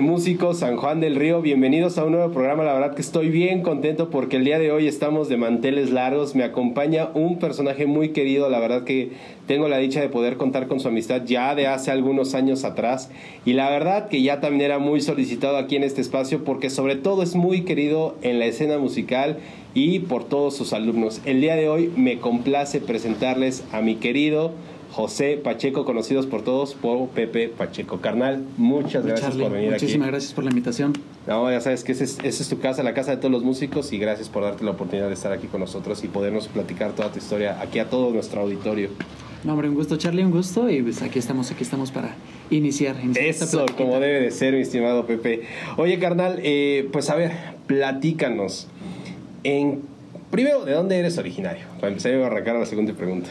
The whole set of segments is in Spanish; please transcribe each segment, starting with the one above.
Músicos San Juan del Río, bienvenidos a un nuevo programa. La verdad que estoy bien contento porque el día de hoy estamos de manteles largos. Me acompaña un personaje muy querido, la verdad que tengo la dicha de poder contar con su amistad ya de hace algunos años atrás y la verdad que ya también era muy solicitado aquí en este espacio porque sobre todo es muy querido en la escena musical y por todos sus alumnos. El día de hoy me complace presentarles a mi querido José Pacheco, conocidos por todos por Pepe Pacheco. Carnal, muchas gracias por venir aquí. Muchísimas gracias por la invitación. No, ya sabes que esa es, es, tu casa, la casa de todos los músicos y gracias por darte la oportunidad de estar aquí con nosotros y podernos platicar toda tu historia aquí a todo nuestro auditorio. No, hombre, un gusto, Charlie, un gusto y pues aquí estamos, aquí estamos para iniciar. Eso, como debe de ser, mi estimado Pepe. Oye, carnal, eh, pues a ver, platícanos. En, primero, ¿de dónde eres originario? Para empezar a arrancar a la segunda pregunta.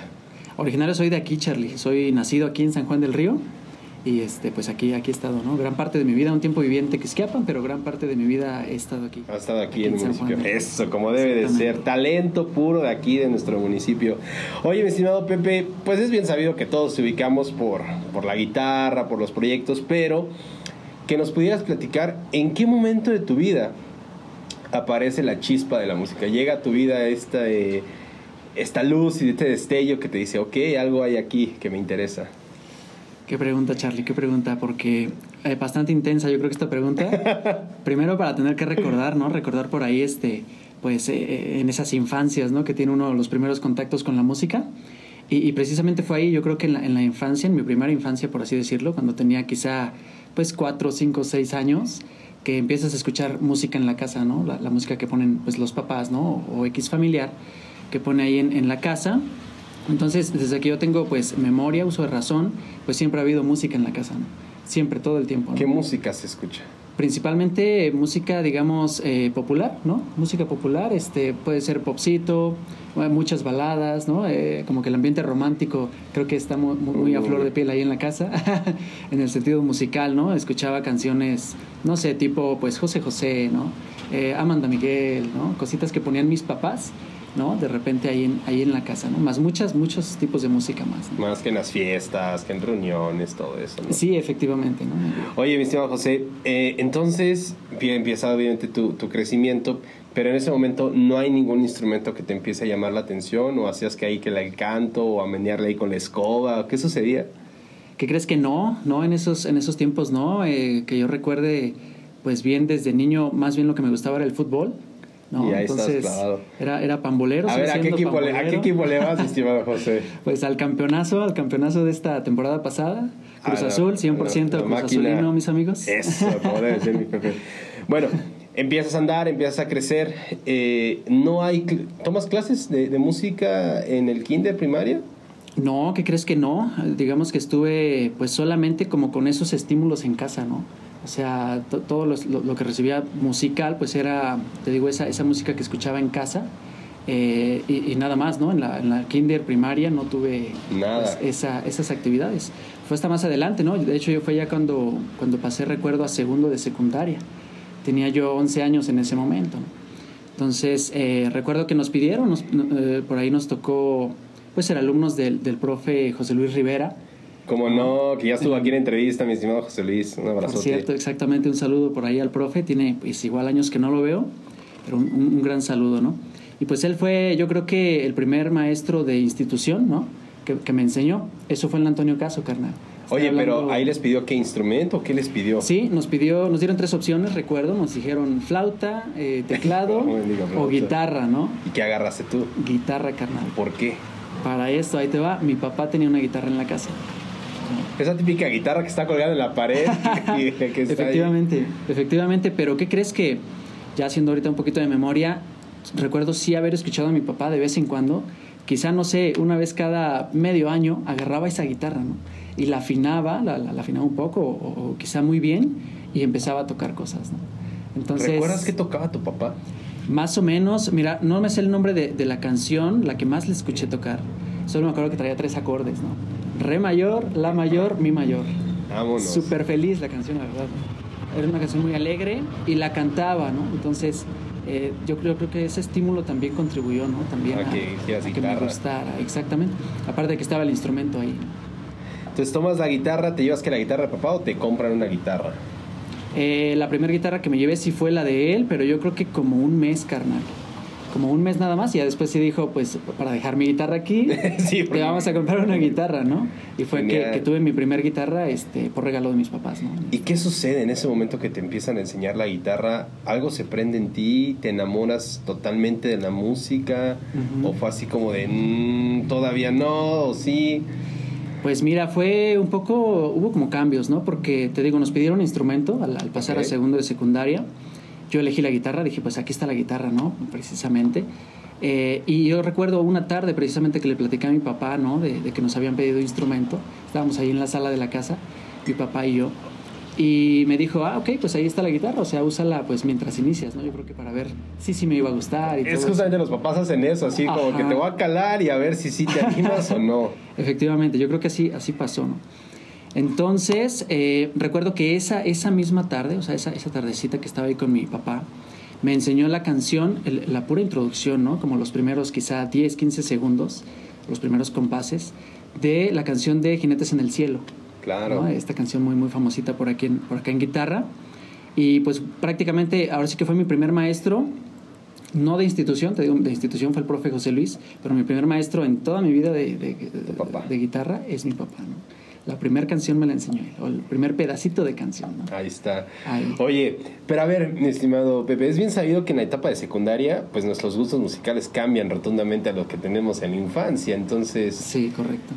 Originario soy de aquí, Charlie. Soy nacido aquí en San Juan del Río. Y este, pues aquí, aquí he estado, ¿no? Gran parte de mi vida, un tiempo viví en Tequisquiapan, pero gran parte de mi vida he estado aquí. Ha estado aquí, en el municipio. Eso, como debe de ser. Talento puro de aquí, de nuestro municipio. Oye, mi estimado Pepe, pues es bien sabido que todos se ubicamos por, por la guitarra, por los proyectos, pero que nos pudieras platicar en qué momento de tu vida aparece la chispa de la música. Llega a tu vida esta esta luz y este destello que te dice, ok, algo hay aquí que me interesa? Qué pregunta, Charlie, qué pregunta, porque eh, bastante intensa yo creo que esta pregunta. Primero para tener que recordar, ¿no? Recordar por ahí, este, pues, eh, eh, en esas infancias, ¿no? Que tiene uno los primeros contactos con la música. Y, precisamente fue ahí, yo creo que en la, en la, infancia, en mi primera infancia, por así decirlo, cuando tenía quizá, pues, cuatro, cinco, seis años, que empiezas a escuchar música en la casa, ¿no? La, la música que ponen, pues, los papás, ¿no? O, o X familiar que pone ahí en, en la casa. Entonces, desde que yo tengo pues memoria, uso de razón, pues siempre ha habido música en la casa, ¿no? Siempre, todo el tiempo. ¿Qué música se escucha? Principalmente música, digamos, eh, popular, ¿no? Música popular, este, puede ser popcito, muchas baladas, ¿no? Eh, como que el ambiente romántico creo que está muy, muy, a flor de piel ahí en la casa, en el sentido musical, ¿no? Escuchaba canciones, no sé, tipo, pues, José José, ¿no? Eh, Amanda Miguel, ¿no? Cositas que ponían mis papás ¿no? De repente ahí en, ahí en la casa, ¿no? Más muchas, muchos tipos de música más. Más que en las fiestas, que en reuniones, todo eso, ¿no? Sí, efectivamente, ¿no? Oye, mi estimado José, eh, entonces empieza obviamente tu, tu crecimiento, pero en ese momento no hay ningún instrumento que te empiece a llamar la atención o hacías que ahí que el canto o a menearle ahí con la escoba, ¿qué sucedía? ¿Qué crees que no? No, en esos, en esos tiempos no, eh, que yo recuerde, pues bien desde niño, más bien lo que me gustaba era el fútbol. ¿No? Y ahí Entonces, estás Era, era pambolero. A ver, ¿a qué, equipo le, ¿a qué, equipo le, vas, estimado José? pues al campeonazo, al campeonazo de esta temporada pasada. Cruz ah, Azul, 100% la, Cruz Azulino, mis amigos. Eso, debe ser, mi. Bueno, empiezas a andar, empiezas a crecer. Eh, ¿no hay ¿Tomas clases de, de música en el kinder primaria? No, ¿qué crees que no? Digamos que estuve pues solamente como con esos estímulos en casa, ¿no? O sea, todo lo, que recibía musical, pues era, te digo, esa, esa música que escuchaba en casa. Eh, y, nada más, ¿no? En la, en la kinder primaria no tuve pues, esa, esas actividades. Fue hasta más adelante, ¿no? De hecho, yo fue ya cuando, cuando pasé, recuerdo, a segundo de secundaria. Tenía yo 11 años en ese momento. Entonces, eh, recuerdo que nos pidieron, eh, por ahí nos tocó, pues, ser alumnos del, del profe José Luis Rivera, como no, que ya estuvo aquí en entrevista, mi estimado José Luis. Un abrazo. Por cierto, exactamente, un saludo por ahí al profe. Tiene pues igual años que no lo veo, pero un, gran saludo, ¿no? Y pues él fue, yo creo que el primer maestro de institución, ¿no? Que, me enseñó. Eso fue el Antonio Caso, carnal. Oye, pero ahí les pidió qué instrumento, qué les pidió. Sí, nos pidió, nos dieron tres opciones, recuerdo, nos dijeron flauta, eh, teclado o guitarra, ¿no? ¿Y qué agarraste tú? Guitarra, carnal. ¿Por qué? Para esto, ahí te va, mi papá tenía una guitarra en la casa. Esa típica guitarra que está colgada en la pared. efectivamente, efectivamente, pero ¿qué crees que, ya haciendo ahorita un poquito de memoria, recuerdo sí haber escuchado a mi papá de vez en cuando, quizá, no sé, una vez cada medio año, agarraba esa guitarra, ¿no? Y la afinaba, la, la, afinaba un poco, o, quizá muy bien, y empezaba a tocar cosas, ¿no? Entonces, ¿Recuerdas qué tocaba tu papá? Más o menos, mira, no me sé el nombre de, de la canción, la que más le escuché tocar. Solo me acuerdo que traía tres acordes, ¿no? Re mayor, La mayor, Mi mayor. Vámonos. Súper feliz la canción, la verdad. Era una canción muy alegre y la cantaba, ¿no? Entonces, eh, yo, creo, creo que ese estímulo también contribuyó, ¿no? También a, que, que me gustara, exactamente. Aparte de que estaba el instrumento ahí. Entonces, tomas la guitarra, te llevas que la guitarra de papá o te compran una guitarra. Eh, la primera guitarra que me llevé sí fue la de él, pero yo creo que como un mes, carnal como un mes nada más y ya después sí dijo, pues para dejar mi guitarra aquí, sí, te vamos a comprar una guitarra, ¿no? Y fue que, tuve mi primer guitarra este, por regalo de mis papás, ¿no? ¿Y qué sucede en ese momento que te empiezan a enseñar la guitarra? ¿Algo se prende en ti? ¿Te enamoras totalmente de la música? ¿O fue así como de, mm, todavía no, o sí? Pues mira, fue un poco, hubo como cambios, ¿no? Porque te digo, nos pidieron instrumento al, pasar a segundo de secundaria yo elegí la guitarra, dije, pues aquí está la guitarra, ¿no? Precisamente. Eh, y yo recuerdo una tarde precisamente que le platicé a mi papá, ¿no? De, que nos habían pedido instrumento. Estábamos ahí en la sala de la casa, mi papá y yo. Y me dijo, ah, ok, pues ahí está la guitarra, o sea, úsala pues mientras inicias, ¿no? Yo creo que para ver si sí, me iba a gustar. Y es justamente los papás hacen eso, así como que te voy a calar y a ver si sí te animas o no. Efectivamente, yo creo que así, así pasó, ¿no? Entonces, eh, recuerdo que esa, esa misma tarde, o sea, esa, esa tardecita que estaba ahí con mi papá, me enseñó la canción, la pura introducción, ¿no? Como los primeros quizá 10, 15 segundos, los primeros compases, de la canción de Jinetes en el Cielo. Claro. Esta canción muy, muy famosita por, aquí por acá en guitarra. Y pues prácticamente, ahora sí que fue mi primer maestro, no de institución, te digo, de institución fue el profe José Luis, pero mi primer maestro en toda mi vida de, de, de guitarra es mi papá, ¿no? La primera canción me la enseñó él, o el primer pedacito de canción. ¿no? Ahí está. Oye, pero a ver, mi estimado Pepe, es bien sabido que en la etapa de secundaria, pues nuestros gustos musicales cambian rotundamente a lo que tenemos en la infancia, entonces... Sí, correcto.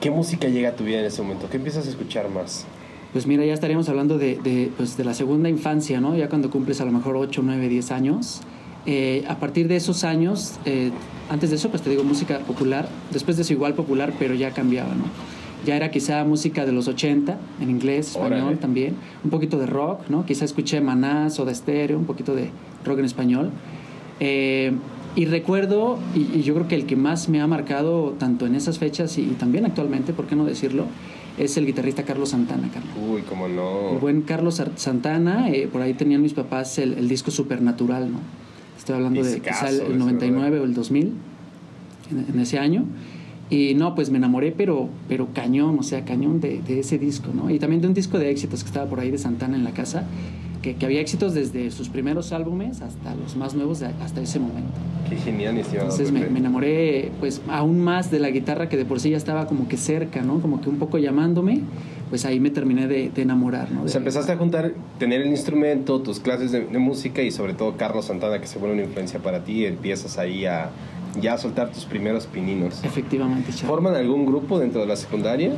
¿Qué música llega a tu vida en ese momento? ¿Qué empiezas a escuchar más? Pues mira, ya estaríamos hablando de, de, pues de la segunda infancia, ¿no? Ya cuando cumples a lo mejor 8, 9, 10 años. Eh, a partir de esos años, eh, antes de eso, pues te digo música popular, después de eso igual popular, pero ya cambiaba, ¿no? Ya era quizá música de los 80, en inglés, español también, un poquito de rock, ¿no? Quizá escuché Manás o de Estéreo, un poquito de rock en español. Eh, y recuerdo, y, yo creo que el que más me ha marcado, tanto en esas fechas y, también actualmente, ¿por qué no decirlo? Es el guitarrista Carlos Santana, Carlos. Uy, cómo no. El buen Carlos Santana, eh, por ahí tenían mis papás el, disco Supernatural, ¿no? Estoy hablando de quizá el, 99 o el 2000, en ese año. Y no, pues me enamoré, pero, pero cañón, o sea, cañón de, de, ese disco, ¿no? Y también de un disco de éxitos que estaba por ahí de Santana en la casa, que, que había éxitos desde sus primeros álbumes hasta los más nuevos, hasta ese momento. Qué genial, Entonces me, me, enamoré, pues, aún más de la guitarra que de por sí ya estaba como que cerca, ¿no? Como que un poco llamándome, pues ahí me terminé de, de enamorar, ¿no? o sea, empezaste a juntar, tener el instrumento, tus clases de, de música y sobre todo Carlos Santana, que se vuelve una influencia para ti, empiezas ahí a ya soltar tus primeros pininos. Efectivamente, ¿Forman algún grupo dentro de la secundaria?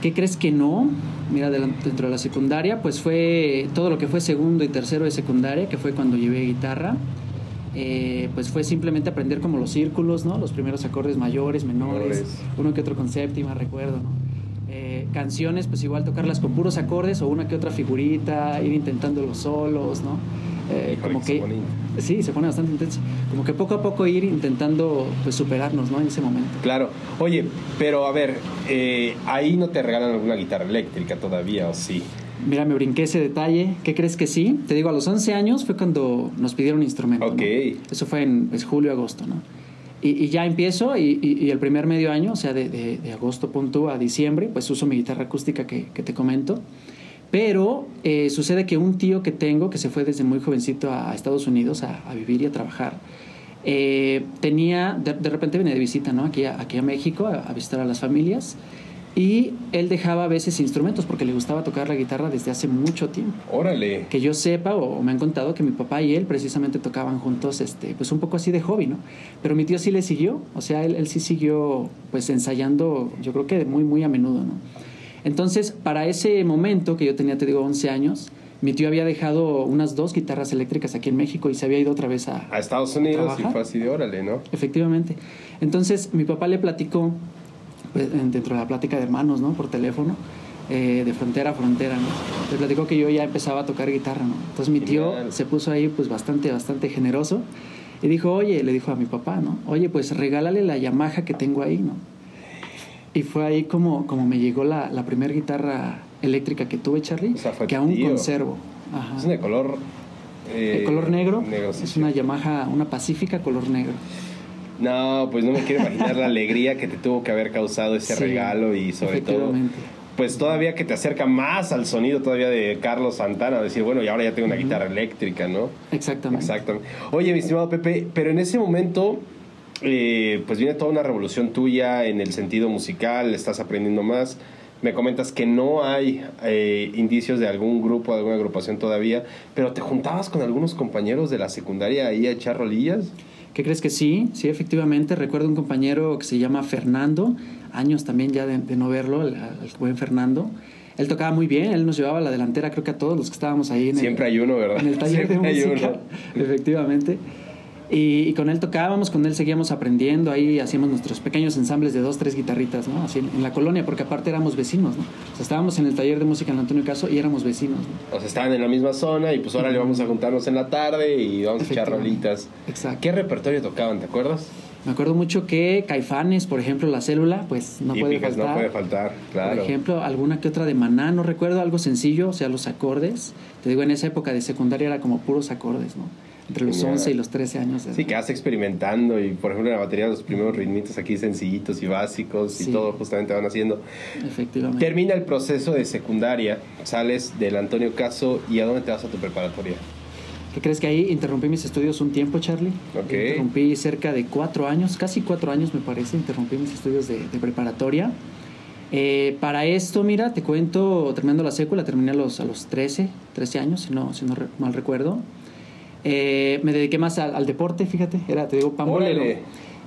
¿Qué crees que no? Mira, dentro de la secundaria, pues fue todo lo que fue segundo y tercero de secundaria, que fue cuando llevé guitarra. Eh, pues fue simplemente aprender como los círculos, ¿no? Los primeros acordes mayores, menores, uno que otro con séptima, recuerdo, ¿no? Eh, canciones, pues igual tocarlas con puros acordes o una que otra figurita, ir intentando los solos, ¿no? Eh, como que, sí, se pone bastante intenso. Como que poco a poco ir intentando pues superarnos, ¿no? En ese momento. Claro. Oye, pero a ver, eh, ahí no te regalan alguna guitarra eléctrica todavía, ¿o sí? Mira, me brinqué ese detalle. ¿Qué crees que sí? Te digo, a los 11 años fue cuando nos pidieron instrumento. Ok. Eso fue en pues, julio, agosto, ¿no? Y, ya empiezo y, el primer medio año, o sea, de, de, agosto punto a diciembre, pues uso mi guitarra acústica que, que te comento. Pero eh, sucede que un tío que tengo, que se fue desde muy jovencito a, Estados Unidos a, vivir y a trabajar, eh, tenía, de, repente viene de visita, ¿no? Aquí a, aquí a México a, visitar a las familias. Y él dejaba a veces instrumentos porque le gustaba tocar la guitarra desde hace mucho tiempo. Órale. Que yo sepa o, me han contado que mi papá y él precisamente tocaban juntos, este, pues un poco así de hobby, ¿no? Pero mi tío sí le siguió, o sea, él, él sí siguió pues ensayando, yo creo que muy, muy a menudo, ¿no? Entonces, para ese momento, que yo tenía, te digo, 11 años, mi tío había dejado unas dos guitarras eléctricas aquí en México y se había ido otra vez a... A Estados Unidos y fue así de órale, ¿no? Efectivamente. Entonces, mi papá le platicó, pues, dentro de la plática de hermanos, ¿no? Por teléfono, eh, de frontera a frontera, ¿no? Le platicó que yo ya empezaba a tocar guitarra, ¿no? Entonces mi tío se puso ahí, pues, bastante, bastante generoso y dijo, oye, le dijo a mi papá, ¿no? Oye, pues regálale la Yamaha que tengo ahí, ¿no? Y fue ahí como, como me llegó la, la primera guitarra eléctrica que tuve, Charlie, que aún conservo. Es de color... Eh, color negro. es una Yamaha, una Pacífica color negro. No, pues no me quiero imaginar la alegría que te tuvo que haber causado ese regalo y sobre todo pues todavía que te acerca más al sonido todavía de Carlos Santana, decir, bueno, y ahora ya tengo una guitarra eléctrica, ¿no? Exactamente. Exactamente. Oye, mi estimado Pepe, pero en ese momento, eh, pues viene toda una revolución tuya en el sentido musical, estás aprendiendo más. Me comentas que no hay eh, indicios de algún grupo, de alguna agrupación todavía, pero te juntabas con algunos compañeros de la secundaria ahí a echar rolillas. ¿Qué crees que sí? Sí, efectivamente. Recuerdo un compañero que se llama Fernando, años también ya de, de no verlo, el, el buen Fernando. Él tocaba muy bien, él nos llevaba a la delantera, creo que a todos los que estábamos ahí en el, Siempre hay uno, ¿verdad? en el taller de Siempre hay música, efectivamente. Y, y con él tocábamos, con él seguíamos aprendiendo, ahí hacíamos nuestros pequeños ensambles de dos, tres guitarritas, ¿no? Así en, en la colonia, porque aparte éramos vecinos, ¿no? O sea, estábamos en el taller de música en Antonio Caso y éramos vecinos, ¿no? O sea, estaban en la misma zona y pues ahora le vamos a juntarnos en la tarde y vamos a echar rolitas. Exacto. ¿Qué repertorio tocaban, te acuerdas? Me acuerdo mucho que Caifanes, por ejemplo, la célula, pues no puede faltar. no puede faltar, claro. Por ejemplo, alguna que otra de Maná, no recuerdo, algo sencillo, o sea, los acordes. Te digo, en esa época de secundaria era como puros acordes, ¿no? Entre los Genial. 11 y los 13 años. de Sí, edad. que vas experimentando y por ejemplo en la batería los primeros ritmitos aquí sencillitos y básicos y todo justamente van haciendo. Efectivamente. Termina el proceso de secundaria, sales del Antonio Caso y ¿a dónde te vas a tu preparatoria? ¿Qué crees que ahí interrumpí mis estudios un tiempo, Charlie? Ok. Interrumpí cerca de cuatro años, casi cuatro años me parece, interrumpí mis estudios de, de preparatoria. Eh, para esto, mira, te cuento, terminando la sécula, terminé a los, a los 13, 13 años, si no, si no re- mal recuerdo. Eh, me dediqué más al, al deporte, fíjate, era, te digo, pambolero.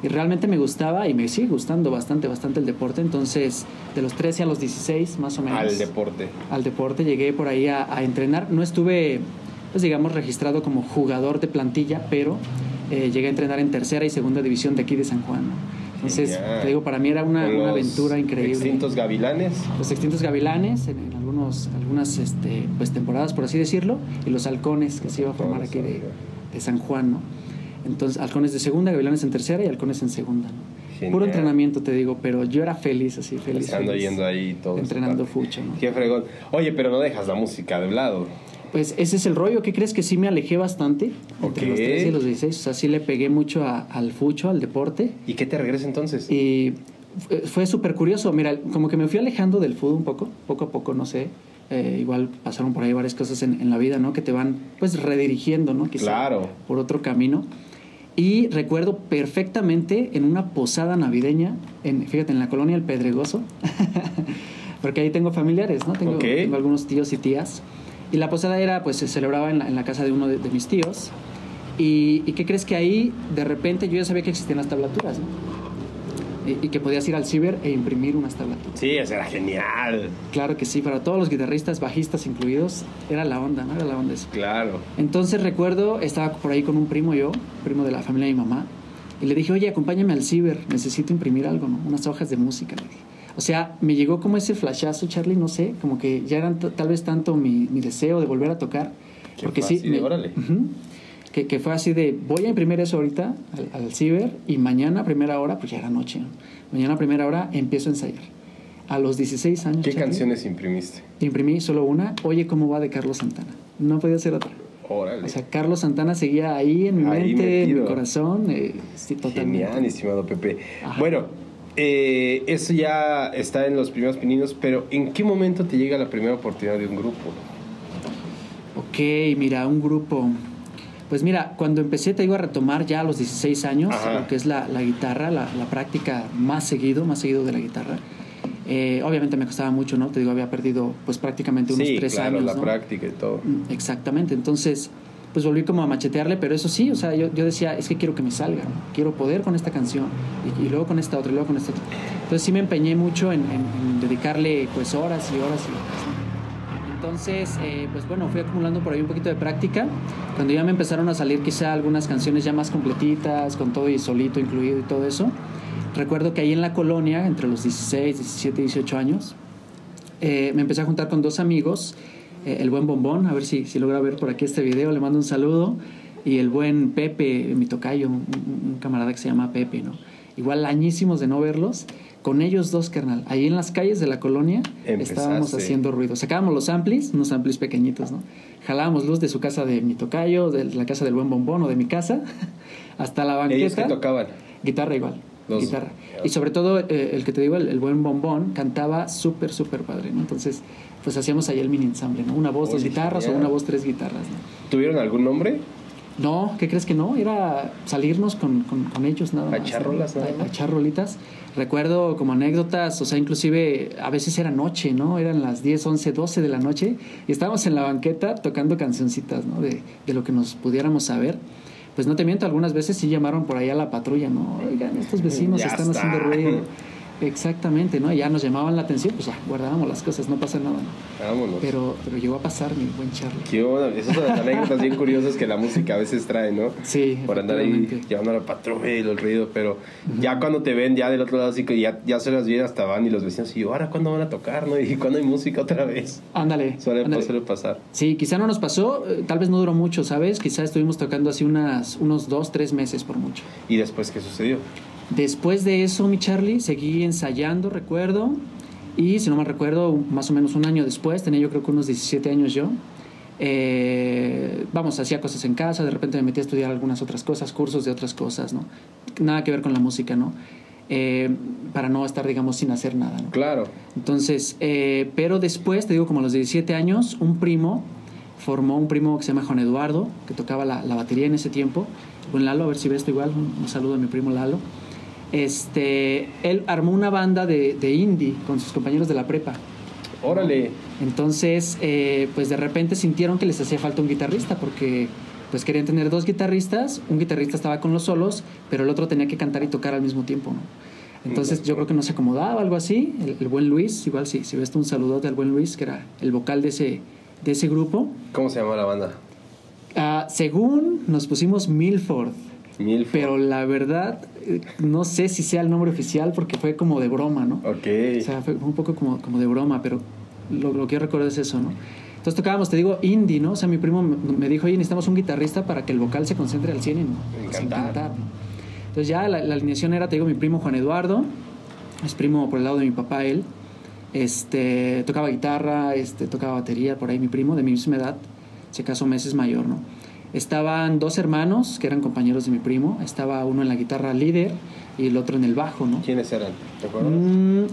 Y realmente me gustaba y me sigue gustando bastante, bastante el deporte. Entonces, de los 13 a los 16, más o menos Al deporte. al deporte, llegué por ahí a, a entrenar. No estuve, pues digamos, registrado como jugador de plantilla, pero eh, llegué a entrenar en tercera y segunda división de aquí de San Juan. ¿no? Entonces, te digo, para mí era una, aventura increíble. Extintos gavilanes. Los extintos gavilanes, en, en algunos, algunas este, pues, temporadas, por así decirlo, y los halcones que se iba a formar aquí de, de San Juan, ¿no? Entonces, halcones de segunda, gavilanes en tercera y halcones en segunda, ¿no? Genial. Puro entrenamiento, te digo, pero yo era feliz, así, feliz. Estando feliz. yendo ahí todo. Entrenando fucho, ¿no? Qué fregón. Oye, pero no dejas la música de lado. Pues ese es el rollo. ¿Qué crees que sí me alejé bastante? Entre los 13 y los 16. O sea, sí le pegué mucho a- al fucho, al deporte. ¿Y qué te regresa entonces? Y fue- súper curioso. Mira, como que me fui alejando del fútbol un poco. Poco a poco, no sé. Eh, igual pasaron por ahí varias cosas en, en la vida, ¿no? Que te van, pues, redirigiendo, ¿no? Quizá Claro. Por otro camino. Y recuerdo perfectamente en una posada navideña, en, fíjate, en la colonia El Pedregoso, porque ahí tengo familiares, ¿no? Tengo, tengo algunos tíos y tías. Y la posada era, pues se celebraba en la, en la casa de uno de, de mis tíos. Y, ¿Y qué crees que ahí, de repente, yo ya sabía que existían las tablaturas, ¿no? Y, y que podías ir al ciber e imprimir unas tablaturas. Sí, eso era genial. Claro que sí, para todos los guitarristas, bajistas incluidos, era la onda, ¿no? Era la onda eso. Claro. Entonces recuerdo, estaba por ahí con un primo yo, primo de la familia de mi mamá, y le dije, oye, acompáñame al ciber, necesito imprimir algo, ¿no? Unas hojas de música, le dije. O sea, me llegó como ese flashazo, Charlie, no sé, como que ya eran t- tal vez tanto mi, mi deseo de volver a tocar. Que porque fue sí, me- órale. Ujú. que, que fue así de, voy a imprimir eso ahorita al, al ciber y mañana a primera hora, pues ya era noche, ¿no? mañana a primera hora empiezo a ensayar. A los 16 años. ¿Qué Charlie, canciones imprimiste? Imprimí solo una, Oye, ¿cómo va de Carlos Santana? No podía ser otra. Órale. O sea, Carlos Santana seguía ahí en mi Ahí mente, en mi metido. corazón. eh, sí, totalmente. Genial, estimado Pepe. Ajá. Bueno, eh, eso ya está en los primeros pininos, pero ¿en qué momento te llega la primera oportunidad de un grupo? Ok, mira, un grupo. Pues mira, cuando empecé, te digo, a retomar ya a los 16 años, Ajá. lo que es la, la guitarra, la, la práctica más seguido, más seguido de la guitarra. Eh, obviamente me costaba mucho, ¿no? Te digo, había perdido pues prácticamente unos sí, tres claro, años. la ¿no? práctica y todo. Mm, Exactamente, entonces pues volví como a machetearle, pero eso sí, o sea, yo, yo decía, es que quiero que me salga, ¿no? quiero poder con esta canción y, y luego con esta otra y luego con esta otra. Entonces sí me empeñé mucho en, en- en dedicarle pues horas y horas y horas. Entonces, eh, pues bueno, fui acumulando por ahí un poquito de práctica. Cuando ya me empezaron a salir quizá algunas canciones ya más completitas, con todo y solito incluido y todo eso, recuerdo que ahí en la colonia, entre los 16, 17, 18 años, eh, me empecé a juntar con dos amigos, eh, el buen Bombón, a ver si, si logra ver por aquí este video, le mando un saludo, y el buen Pepe, mi tocayo, un, camarada que se llama Pepe, ¿no? Igual añísimos de no verlos, con ellos dos, carnal, ahí en las calles de la colonia estábamos haciendo ruido. Sacábamos los amplis, unos amplis pequeñitos, ¿no? Jalábamos luz de su casa de mi tocayo, de la casa del buen Bombón o de mi casa, hasta la banqueta. ¿Ellos que tocaban? Guitarra igual. Guitarra. Y sobre todo, eh, el que te digo, el, buen bombón, cantaba súper, súper padre, ¿no? Entonces, pues hacíamos ahí el mini ensamble, ¿no? Una voz, dos guitarras o una voz, tres guitarras, ¿no? ¿Tuvieron algún nombre? No, ¿qué crees que no? Era salirnos con, con, ellos nada más. A charrolas, a, a charrolitas. Recuerdo como anécdotas, o sea, inclusive a veces era noche, ¿no? Eran las 10, 11, 12 de la noche y estábamos en la banqueta tocando cancioncitas, ¿no? De, de lo que nos pudiéramos saber pues no te miento, algunas veces sí llamaron por ahí a la patrulla, ¿no? Oigan, estos vecinos están haciendo ruido. Exactamente, ¿no? Ya nos llamaban la atención, pues ya guardábamos las cosas, no pasa nada. Vámonos. Pero, pero llegó a pasar mi buen Charlie. Qué bueno, esas son las anécdotas bien curiosas que la música a veces trae, ¿no? Sí. Por andar ahí llevando a la patrulla y el ruido, pero ya cuando te ven ya del otro lado, así que ya, ya se las vienen hasta van y los vecinos, y yo, ¿ahora cuándo van a tocar, no? Y cuándo hay música otra vez. Ándale. Suele, pasar. Sí, quizá no nos pasó, eh, tal vez no duró mucho, ¿sabes? Quizá estuvimos tocando así unas, unos dos, tres meses por mucho. ¿Y después qué sucedió? Después de eso, mi Charlie, seguí ensayando, recuerdo. Y si no me recuerdo, más o menos un año después, tenía yo creo que unos 17 años yo. Eh, vamos, hacía cosas en casa, de repente me metí a estudiar algunas otras cosas, cursos de otras cosas, ¿no? Nada que ver con la música, ¿no? Eh, para no estar, digamos, sin hacer nada, ¿no? Claro. Entonces, eh, pero después, te digo, como a los 17 años, un primo formó un primo que se llama Juan Eduardo, que tocaba la, la batería en ese tiempo. Buen Lalo, a ver si ves esto igual, un saludo a mi primo Lalo este, él armó una banda de, de indie con sus compañeros de la prepa. Órale. Entonces, eh, pues de repente sintieron que les hacía falta un guitarrista porque pues querían tener dos guitarristas, un guitarrista estaba con los solos, pero el otro tenía que cantar y tocar al mismo tiempo, ¿no? Entonces yo creo que no se acomodaba, algo así. El, buen Luis, igual sí, si ves un saludote al buen Luis, que era el vocal de ese, de ese grupo. ¿Cómo se llama la banda? Ah, según nos pusimos Milford. Pero la verdad, eh, no sé si sea el nombre oficial porque fue como de broma, ¿no? Ok. O sea, fue un poco como, como de broma, pero lo, lo que yo recuerdo es eso, ¿no? Entonces tocábamos, te digo, indie, ¿no? O sea, mi primo me dijo, oye, necesitamos un guitarrista para que el vocal se concentre al 100 en, cantar. Entonces ya la, alineación era, te digo, mi primo Juan Eduardo, es primo por el lado de mi papá, él. Este, tocaba guitarra, este, tocaba batería, por ahí mi primo, de mi misma edad, si acaso meses mayor, ¿no? Estaban dos hermanos que eran compañeros de mi primo. Estaba uno en la guitarra líder y el otro en el bajo, ¿no? ¿Quiénes eran? ¿Te acuerdas? Mm,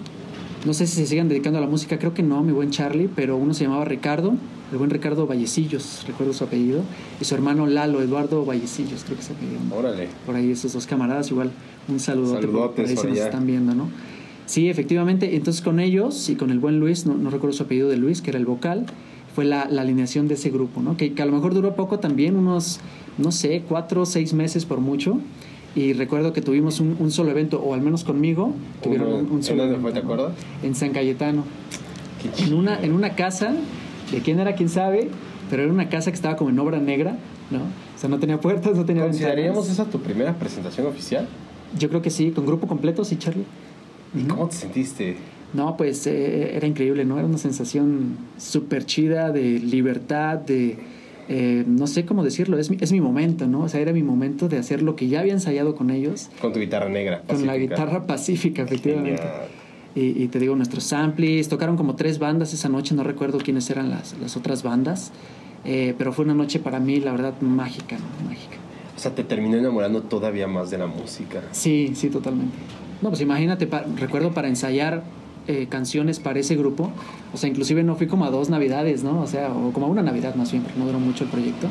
no sé si se siguen dedicando a la música, creo que no, mi buen Charlie, pero uno se llamaba Ricardo, el buen Ricardo Vallecillos, recuerdo su apellido, y su hermano Lalo, Eduardo Vallecillos, creo que se apellido. Órale. Por ahí esos dos camaradas, igual un saludote, Saludotes por ahí se nos están viendo, ¿no? Sí, efectivamente, entonces con ellos y con el buen Luis, no, no recuerdo su apellido de Luis, que era el vocal, fue la, alineación de ese grupo, ¿no? Que, a lo mejor duró poco también, unos, no sé, cuatro o seis meses por mucho. Y recuerdo que tuvimos un, solo evento, o al menos conmigo, tuvieron un, solo ¿En dónde fue, te acuerdas? En San Cayetano. En una, en una casa, de quién era, quién sabe, pero era una casa que estaba como en obra negra, ¿no? O sea, no tenía puertas, no tenía ¿Consideraríamos esa tu primera presentación oficial? Yo creo que sí, con grupo completo, sí, Charlie. ¿Y cómo te sentiste? No, pues eh, era increíble, ¿no? Era una sensación súper chida de libertad, de... Eh, no sé cómo decirlo, es mi, es mi momento, ¿no? O sea, era mi momento de hacer lo que ya había ensayado con ellos. Con tu guitarra negra. Pacífica. Con la guitarra pacífica, efectivamente. Y, te digo, nuestros samples, tocaron como tres bandas esa noche, no recuerdo quiénes eran las, las otras bandas, eh, pero fue una noche para mí, la verdad, mágica, ¿no? mágica. O sea, te terminó enamorando todavía más de la música. Sí, sí, totalmente. No, pues imagínate, recuerdo para ensayar eh, canciones para ese grupo. O sea, inclusive no fui como a dos navidades, ¿no? O sea, o como a una navidad más bien, porque no duró mucho el proyecto.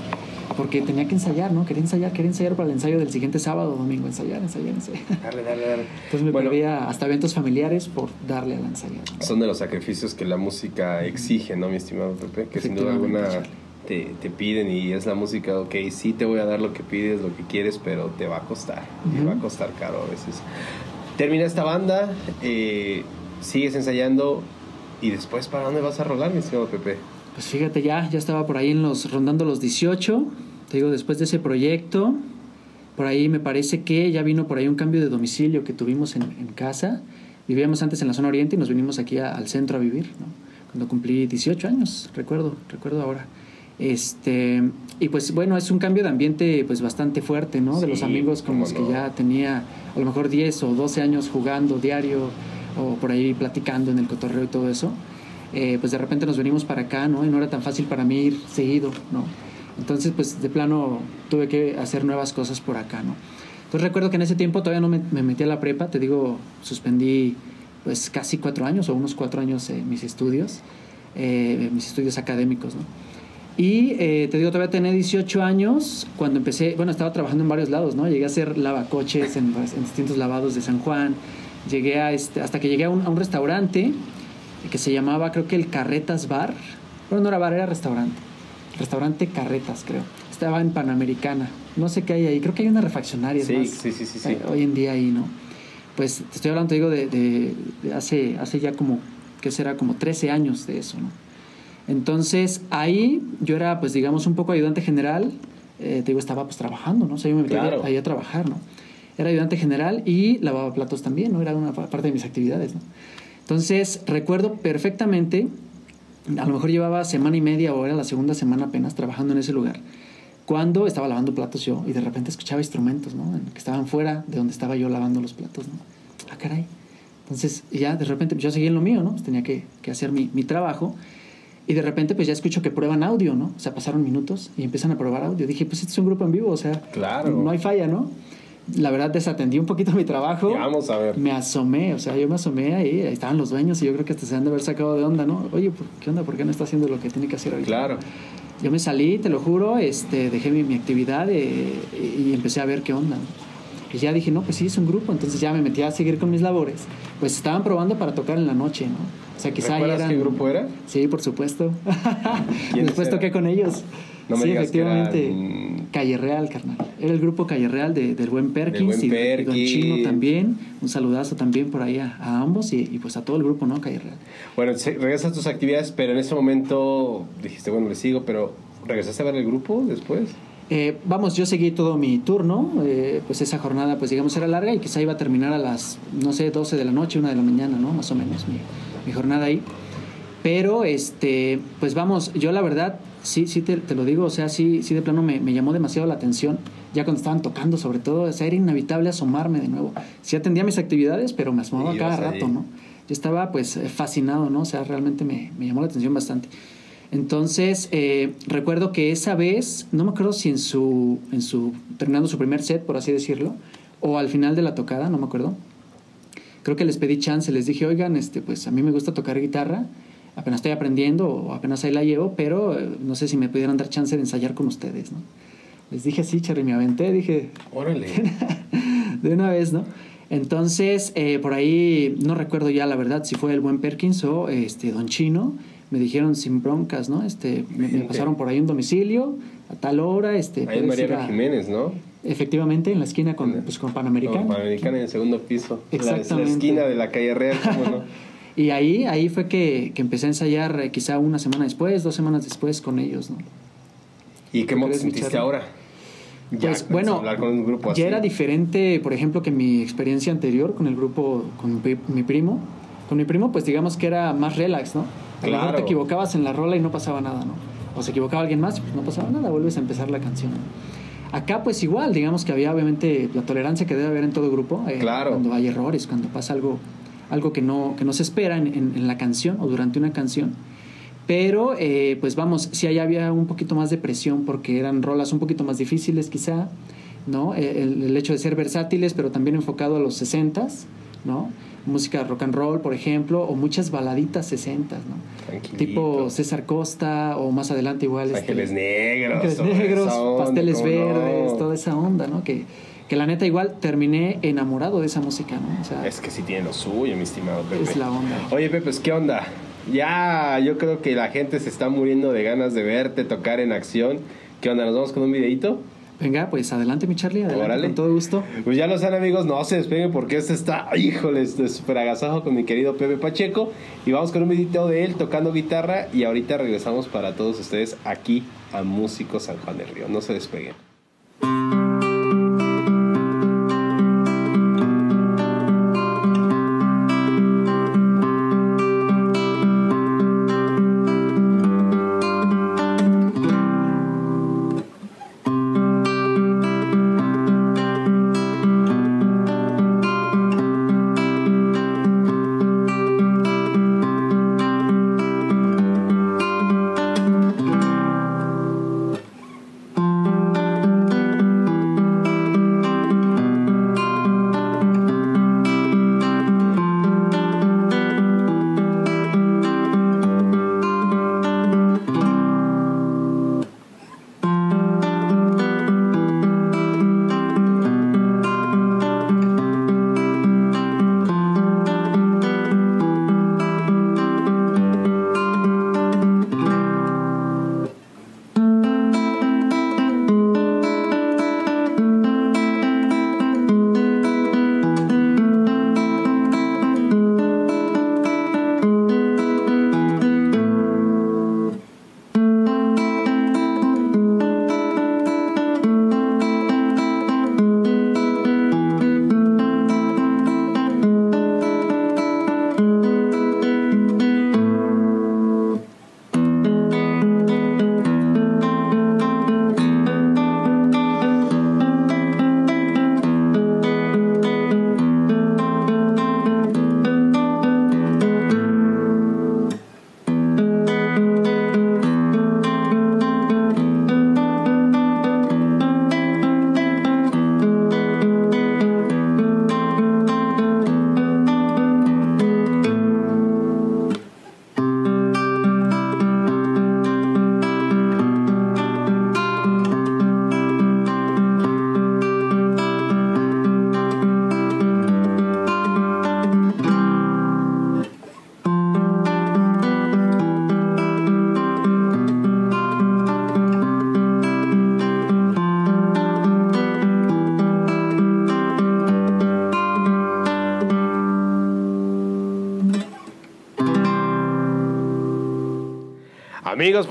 Porque tenía que ensayar, ¿no? Quería ensayar, quería ensayar para el ensayo del siguiente sábado o domingo. Ensayar, ensayar, ensayar. Dale, dale, dale. Entonces me perdía hasta eventos familiares por darle al ensayo. Son de los sacrificios que la música exige, ¿no, mi estimado Pepe? Que sin duda alguna te, te, piden y es la música, ok, sí te voy a dar lo que pides, lo que quieres, pero te va a costar. Te va a costar caro a veces. Termina esta banda, eh, sigues ensayando y después para dónde vas a rolar, mi estimado Pepe? Pues fíjate, ya, ya estaba por ahí en los, rondando los 18, te digo, después de ese proyecto, por ahí me parece que ya vino por ahí un cambio de domicilio que tuvimos en, casa. Vivíamos antes en la zona oriente y nos vinimos aquí al centro a vivir, ¿no? Cuando cumplí 18 años, recuerdo, recuerdo ahora. Este, y pues bueno, es un cambio de ambiente pues bastante fuerte, ¿no? de los amigos con los que ya tenía a lo mejor 10 o 12 años jugando diario, o por ahí platicando en el cotorreo y todo eso, eh, pues de repente nos venimos para acá, ¿no? Y no era tan fácil para mí ir seguido, ¿no? Entonces, pues de plano tuve que hacer nuevas cosas por acá, ¿no? Entonces recuerdo que en ese tiempo todavía no me, me metí a la prepa, te digo, suspendí pues casi cuatro años o unos cuatro años eh, mis estudios, eh, mis estudios académicos, ¿no? Y eh, te digo, todavía tenía 18 años cuando empecé, bueno, estaba trabajando en varios lados, ¿no? Llegué a hacer lavacoches en, en distintos lavados de San Juan, llegué a este, hasta que llegué a un, a un restaurante que se llamaba, creo que el Carretas Bar, bueno, no era bar, era restaurante, restaurante Carretas, creo. Estaba en Panamericana, no sé qué hay ahí, creo que hay una refaccionaria, Sí, más, sí, sí, sí, sí. eh, hoy en día ahí, ¿no? Pues te estoy hablando, te digo, de, de- de hace, hace ya como, ¿qué será? Como 13 años de eso, ¿no? Entonces, ahí yo era, pues digamos, un poco ayudante general, eh, te digo, estaba pues trabajando, ¿no? O sea, yo me metí Claro. ahí a trabajar, ¿no? Era ayudante general y lavaba platos también, ¿no? Era una pa- parte de mis actividades, ¿no? Entonces, recuerdo perfectamente, a lo mejor llevaba semana y media o era la segunda semana apenas trabajando en ese lugar, cuando estaba lavando platos yo y de repente escuchaba instrumentos, ¿no? Que estaban fuera de donde estaba yo lavando los platos, ¿no? Ah, caray. Entonces, ya de repente, pues, yo seguía en lo mío, ¿no? Pues, tenía que, que hacer mi, mi trabajo. Y de repente, pues ya escucho que prueban audio, ¿no? O sea, pasaron minutos y empiezan a probar audio. Dije, pues este es un grupo en vivo, o sea, Claro. no hay falla, ¿no? La verdad, desatendí un poquito mi trabajo. Vamos a ver. Me asomé, o sea, yo me asomé ahí, ahí estaban los dueños y yo creo que hasta se han de haber sacado de onda, ¿no? Oye, ¿por ¿qué onda? ¿Por qué no está haciendo lo que tiene que hacer ahorita? Claro. Yo me salí, te lo juro, este, dejé mi, mi actividad eh, y empecé a ver qué onda. ¿no? Y ya dije, no, pues sí, es un grupo, entonces ya me metí a seguir con mis labores. Pues estaban probando para tocar en la noche, ¿no? O sea, quizá ¿Recuerdas eran... qué grupo era? Sí, por supuesto. ¿Quiénes Después toqué con ellos. No me sí, digas que efectivamente. eran- Calle Real, carnal. Era el grupo Calle Real de- del buen Perkins buen y, de- y Don Perkins. Chino también. Un saludazo también por ahí a, a ambos y, y pues a todo el grupo, ¿no? Calle Real. Bueno, regresas a tus actividades, pero en ese momento dijiste, bueno, le sigo, pero ¿regresaste a ver el grupo después? Eh, vamos, yo seguí todo mi turno, eh, pues esa jornada, pues digamos, era larga y quizá iba a terminar a las, no sé, 12 de la noche, 1 de la mañana, ¿no? Más o menos mi, mi jornada ahí. Pero, este, pues vamos, yo la verdad, sí, sí te, te lo digo, o sea, sí, sí de plano me, me llamó demasiado la atención, ya cuando estaban tocando sobre todo, o sea, era inevitable asomarme de nuevo. Sí atendía mis actividades, pero me asomaba cada rato, ¿no? Yo estaba pues eh, fascinado, ¿no? O sea, realmente me, me llamó la atención bastante. Entonces, eh, recuerdo que esa vez, no me acuerdo si en su, en su, terminando su primer set, por así decirlo, o al final de la tocada, no me acuerdo. Creo que les pedí chance, les dije, oigan, este, pues a mí me gusta tocar guitarra, apenas estoy aprendiendo o apenas ahí la llevo, pero eh, no sé si me pudieran dar chance de ensayar con ustedes, ¿no? Les dije así, Cherry, me aventé, dije, Órale. de una vez, ¿no? Entonces, eh, por ahí, no recuerdo ya la verdad si fue el buen Perkins o este Don Chino, me dijeron sin broncas, ¿no? Este, me, me pasaron por ahí un domicilio a tal hora, este, Ahí en Mariano a- Jiménez, ¿no? efectivamente en la esquina con, pues, con Panamericana. No, Panamericana en el segundo piso. La- La, Exactamente. esquina de la calle Real, ¿cómo no? Y ahí, ahí fue que, que empecé a ensayar eh, quizá una semana después, dos semanas después con ellos, ¿no? ¿Y qué modo te ¿Crees, mi sentiste ahora? Ya Pues bueno, hablar con un grupo así. ya era diferente, por ejemplo, que mi experiencia anterior con el grupo, con mi, pri- mi primo. Con mi primo, pues digamos que era más relax, ¿no? A mejor Claro. te equivocabas en la rola y no pasaba nada, ¿no? O se equivocaba alguien más, pues no pasaba nada, vuelves a empezar la canción. Acá, pues igual, digamos que había obviamente la tolerancia que debe haber en todo grupo. eh, Claro. Cuando hay errores, cuando pasa algo, algo que, no, que no se espera en, la canción o durante una canción. Pero, eh, pues vamos, sí ahí había un poquito más de presión porque eran rolas un poquito más difíciles quizá, ¿no? Eh, El, el hecho de ser versátiles, pero también enfocado a los 60s, ¿no? Música rock and roll, por ejemplo, o muchas baladitas 60s, ¿no? Tipo César Costa o más adelante igual... este, Ángeles Negros. Ángeles toda Negros, onda, Pasteles. Verdes, toda esa onda, ¿no? Que, que la neta igual terminé enamorado de esa música, ¿no? O sea, Es que sí tiene lo suyo, mi estimado Pepe. es la onda. Oye, Pepe, pues, ¿qué onda? Ya, yo creo que la gente se está muriendo de ganas de verte tocar en acción. ¿Qué onda? ¿Nos vamos con un videito? Venga, pues adelante, mi Charlie, adelante, Órale. con todo gusto. Pues ya lo saben amigos, no se despeguen porque este está, híjoles, de súper agasajo con mi querido Pepe Pacheco. Y vamos con un videito de él tocando guitarra y ahorita regresamos para todos ustedes aquí a Músicos San Juan del Río. No se despeguen.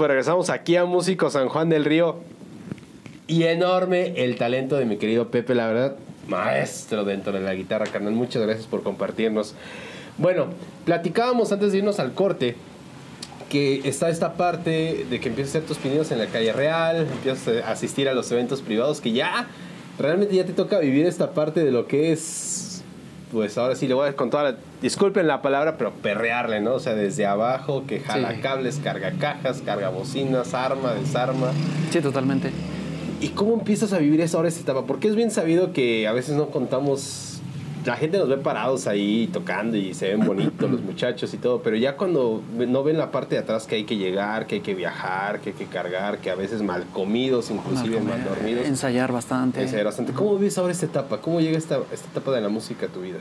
Pues regresamos aquí a Músico San Juan del Río. Y enorme el talento de mi querido Pepe, la verdad, maestro dentro de la guitarra, carnal. Muchas gracias por compartirnos. Bueno, platicábamos antes de irnos al corte que está esta parte de que empiezas a hacer tus pininos en la calle real, empiezas a asistir a los eventos privados, que ya realmente ya te toca vivir esta parte de lo que es, pues ahora sí le voy a con toda la, disculpen la palabra, pero perrearle, ¿no? O sea, desde abajo, que jala Sí. cables, carga cajas, carga bocinas, arma, desarma. Sí, totalmente. ¿Y cómo empiezas a vivir esa ahora esta etapa? Porque es bien sabido que a veces no contamos. La gente nos ve parados ahí tocando y se ven bonitos los muchachos y todo, pero ya cuando no ven la parte de atrás que hay que llegar, que hay que viajar, que hay que cargar, que a veces mal comidos, inclusive mal, dormidos. Ensayar bastante. Ensayar bastante. ¿Cómo vives ahora esta etapa? ¿Cómo llega esta, esta etapa de la música a tu vida?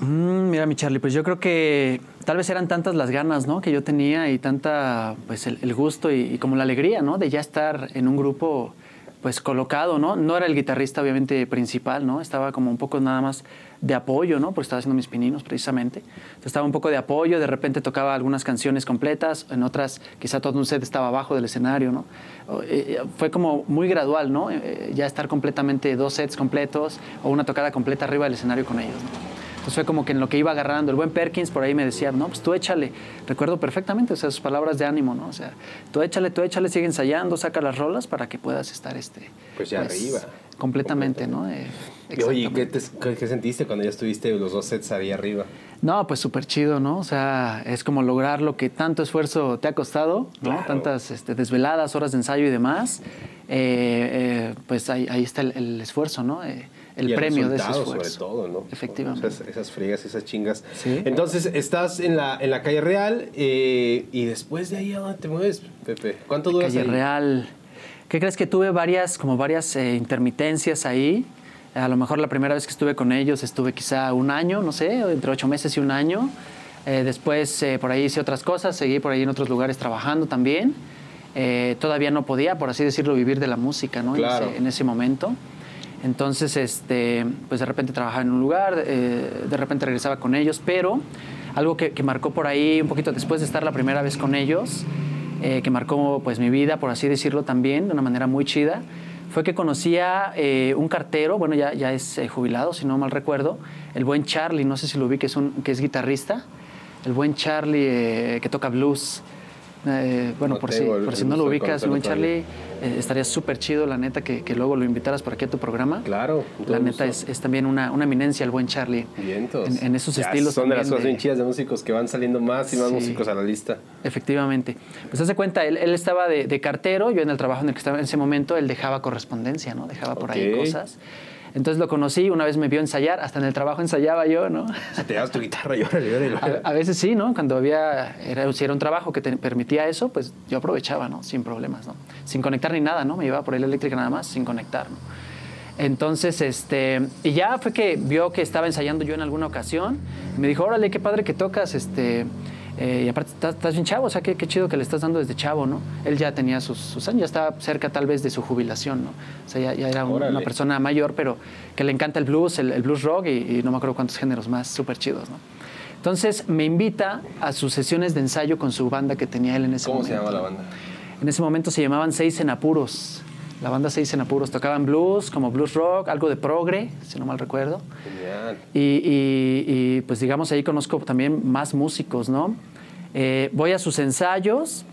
Mm, mira, mi Charlie, pues yo creo que tal vez eran tantas las ganas, ¿no? Que yo tenía y tanta, pues el, el gusto y, y como la alegría, ¿no? De ya estar en un grupo, pues colocado, ¿no? No era el guitarrista, obviamente, principal, ¿no? Estaba como un poco nada más de apoyo, ¿no? Porque estaba haciendo mis pininos, precisamente. Estaba un poco de apoyo, de repente tocaba algunas canciones completas, en otras quizá todo un set estaba abajo del escenario, ¿no? O, eh, fue como muy gradual, ¿no? Eh, ya estar completamente dos sets completos o una tocada completa arriba del escenario con ellos. Entonces fue como que en lo que iba agarrando. El buen Perkins por ahí me decía, no, pues tú échale. Recuerdo perfectamente, o sea, sus palabras de ánimo, ¿no? O sea, tú échale, tú échale, sigue ensayando, saca las rolas para que puedas estar este. Pues ya arriba. Completamente, ¿no? Eh, Y, Oye, ¿qué, te- qué- qué sentiste cuando ya estuviste los dos sets ahí arriba? No, pues súper chido, ¿no? O sea, es como lograr lo que tanto esfuerzo te ha costado, ¿no? Claro. Tantas este, desveladas, horas de ensayo y demás. Eh, eh, pues ahí, ahí está el, el esfuerzo, ¿no? Eh, el Y premio de ese esfuerzo. sobre todo, ¿no? Efectivamente. Esas, esas friegas, esas chingas. Sí. Entonces, estás en la, en la calle real eh, y después de ahí, ¿a dónde te mueves, Pepe? ¿Cuánto duras Calle ahí? Real. ¿Qué crees que tuve varias, como varias eh, intermitencias ahí? A lo mejor la primera vez que estuve con ellos estuve quizá un año, no sé, entre ocho meses y un año. Eh, después eh, por ahí hice otras cosas, seguí por ahí en otros lugares trabajando también. Eh, todavía no podía, por así decirlo, vivir de la música, ¿no? En Claro. ese- en ese momento. Entonces, este, pues de repente trabajaba en un lugar, eh, de repente regresaba con ellos, pero algo que, que marcó por ahí un poquito después de estar la primera vez con ellos, eh, que marcó pues mi vida, por así decirlo también, de una manera muy chida, fue que conocía eh, un cartero, bueno, ya, ya es jubilado, si no mal recuerdo, el buen Charlie, no sé si lo vi, que es, un, que es guitarrista, el buen Charlie que toca blues. Eh, bueno, No por, si, el- por si no lo ubicas, el buen conocerlo Charlie, eh, estaría súper chido, la neta, que, que luego lo invitaras por aquí a tu programa. Claro. La neta es, es también una, una eminencia el buen Charlie. Vientos. En, en esos Ya estilos Son de las cosas bien chidas de músicos que van saliendo más y más Sí. músicos a la lista. Efectivamente. Pues hace cuenta, él, él estaba de, de cartero, yo en el trabajo en el que estaba en ese momento, él dejaba correspondencia, ¿no? Dejaba por ahí cosas. Entonces lo conocí, una vez me vio ensayar, hasta en el trabajo ensayaba yo, ¿no? Se te das tu guitarra y órale. A, a veces sí, ¿no? Cuando había, era, si era un trabajo que te permitía eso, pues yo aprovechaba, ¿no? Sin problemas, ¿no? Sin conectar ni nada, ¿no? Me llevaba por ahí la eléctrica nada más, sin conectar, ¿no? Entonces, este, y ya fue que vio que estaba ensayando yo en alguna ocasión, y me dijo, órale, qué padre que tocas, este, eh, y aparte estás, estás bien chavo, o sea, qué, qué chido que le estás dando desde chavo, ¿no? Él ya tenía sus, sus años, ya estaba cerca tal vez de su jubilación, ¿no? O sea, ya, ya era un- una persona mayor, pero que le encanta el blues, el, el blues rock y, y no me acuerdo cuántos géneros más súper chidos, ¿no? Entonces me invita a sus sesiones de ensayo con su banda que tenía él en ese ¿Cómo se momento. llama la banda? En ese momento se llamaban Seis en Apuros. La banda Seis en Apuros. Tocaban blues, como blues rock, algo de progre, si no mal recuerdo. Genial. Y, y- y, pues digamos ahí conozco también más músicos, ¿no? Eh, voy a sus ensayos,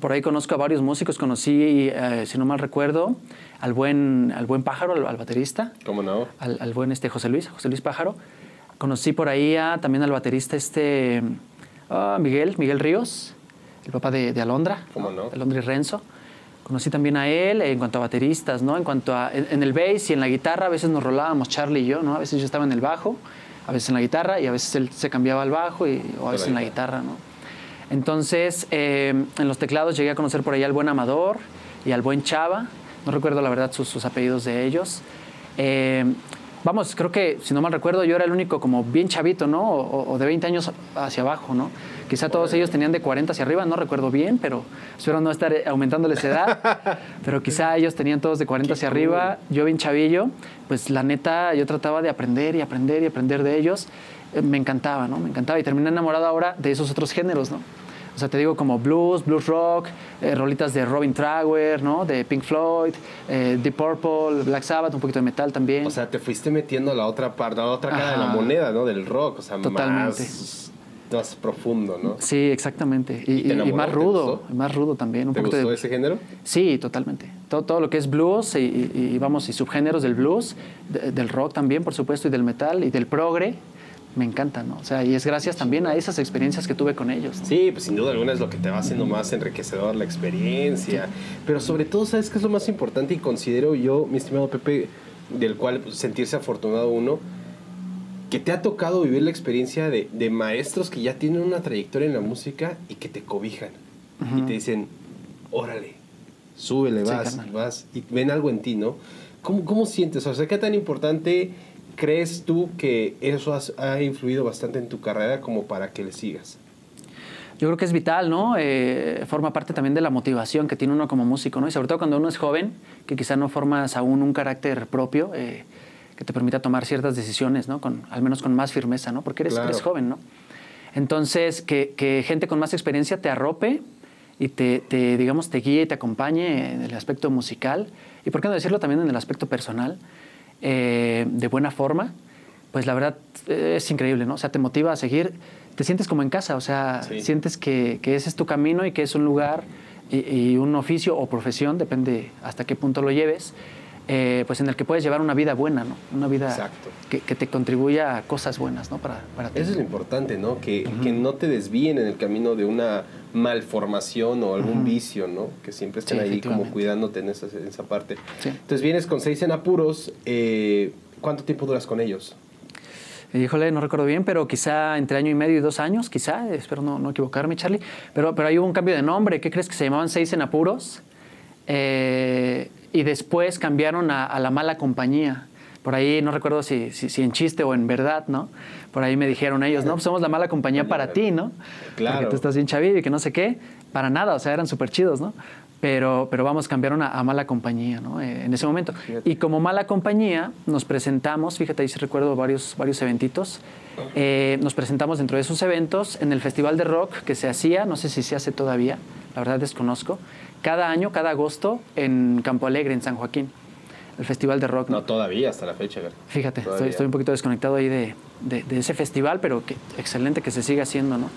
por ahí conozco a varios músicos, conocí, eh, si no mal recuerdo, al buen, al buen pájaro, al, al baterista, ¿Cómo no? al, al buen este José Luis, José Luis Pájaro. Conocí por ahí a- también al baterista este ah, Miguel, Miguel Ríos, el papá de, de Alondra, ¿Cómo no? Alondra y Renzo. Conocí también a él en cuanto a bateristas, ¿no? En cuanto a en, en el bass y en la guitarra a veces nos rolábamos Charlie y yo, ¿no? A veces yo estaba en el bajo, a veces en la guitarra y a veces él se cambiaba al bajo y, o a veces en la guitarra, ¿no? Entonces, eh, en los teclados llegué a conocer por ahí al buen Amador y al buen Chava. No recuerdo la verdad sus, sus apellidos de ellos. Eh, vamos, creo que, si no mal recuerdo, yo era el único como bien chavito, ¿no? O, o de 20 años hacia abajo, ¿no? Quizá todos ellos tenían de 40 hacia arriba, no recuerdo bien, pero espero no estar aumentándoles edad. pero quizá ellos tenían todos de 40 hacia arriba, yo bien chavillo. Pues la neta, yo trataba de aprender y aprender y aprender de ellos. Eh, Me encantaba, ¿no? Me encantaba y terminé enamorado ahora de esos otros géneros, ¿no? O sea, te digo como blues, blues rock, eh, rolitas de Robin Trower, ¿no? De Pink Floyd, eh, Deep Purple, Black Sabbath, un poquito de metal también. O sea, te fuiste metiendo a la otra parte, a la otra cara de la moneda, ¿no? Del rock, o sea, Totalmente. más más profundo, ¿no? Sí, exactamente. Y, más rudo, más rudo también. Un ¿Te gustó ese género? Sí, totalmente. Todo, todo lo que es blues y, vamos, y subgéneros del blues, del rock también, por supuesto, y del metal y del progre, me encanta, ¿no? O sea, y es gracias también a esas experiencias que tuve con ellos. Sí, pues sin duda alguna es lo que te va haciendo más enriquecedor la experiencia. Pero sobre todo, ¿sabes qué es lo más importante? Y considero yo, mi estimado Pepe, del cual pues, sentirse afortunado uno, que te ha tocado vivir la experiencia de, de, maestros que ya tienen una trayectoria en la música y que te cobijan y te dicen, órale, súbele, vas, vas, y ven algo en ti, ¿no? ¿Cómo, cómo sientes? O sea, ¿qué tan importante crees tú que eso ha influido bastante en tu carrera como para que le sigas? Yo creo que es vital, ¿no? Eh, forma parte también de la motivación que tiene uno como músico, ¿no? Y sobre todo cuando uno es joven, que quizá no formas aún un carácter propio, eh, que te permita tomar ciertas decisiones, ¿no? Con, al menos con más firmeza, ¿no? Porque eres, eres joven, ¿no? Entonces, que, que, gente con más experiencia te arrope y te, te, digamos, te guíe y te acompañe en el aspecto musical y, ¿por qué no decirlo también en el aspecto personal, eh, de buena forma, pues la verdad eh, es increíble, ¿no? O sea, te motiva a seguir, te sientes como en casa, o sea, sientes que, que, ese es tu camino y que es un lugar y, y un oficio o profesión, depende hasta qué punto lo lleves, eh, pues en el que puedes llevar una vida buena, ¿no? Una vida que, que, te contribuya a cosas buenas, ¿no? Para, para ti. Eso es lo importante, ¿no? Que, que, no te desvíen en el camino de una malformación o algún vicio, ¿no? Que siempre estén ahí como cuidándote en esa, en esa parte. Entonces vienes con seis en apuros. Eh, ¿Cuánto tiempo duras con ellos? Híjole, no recuerdo bien, pero quizá entre año y medio y dos años, quizá, espero no, no equivocarme, Charlie. Pero, pero ahí hubo un cambio de nombre. ¿Qué crees que se llamaban Seis en Apuros? Eh, y después cambiaron a, la mala compañía. Por ahí no recuerdo si, si, en chiste o en verdad, ¿no? Por ahí me dijeron ellos, no, pues somos la mala compañía para ti, ¿no? Claro. Porque tú estás bien chavillo y que no sé qué. Para nada, o sea, eran súper chidos, ¿no? Pero, pero vamos, cambiaron a, mala compañía, ¿no? Eh, en ese momento. Y como mala compañía, nos presentamos, fíjate, ahí sí recuerdo varios, varios eventitos. Eh, nos presentamos dentro de esos eventos en el Festival de Rock que se hacía, no sé si se hace todavía, la verdad desconozco cada año, cada agosto, en Campo Alegre, en San Joaquín. El Festival de Rock. No, todavía, hasta la fecha. Fíjate, estoy, un poquito desconectado ahí de, ese festival, pero que, excelente que se siga haciendo, ¿no?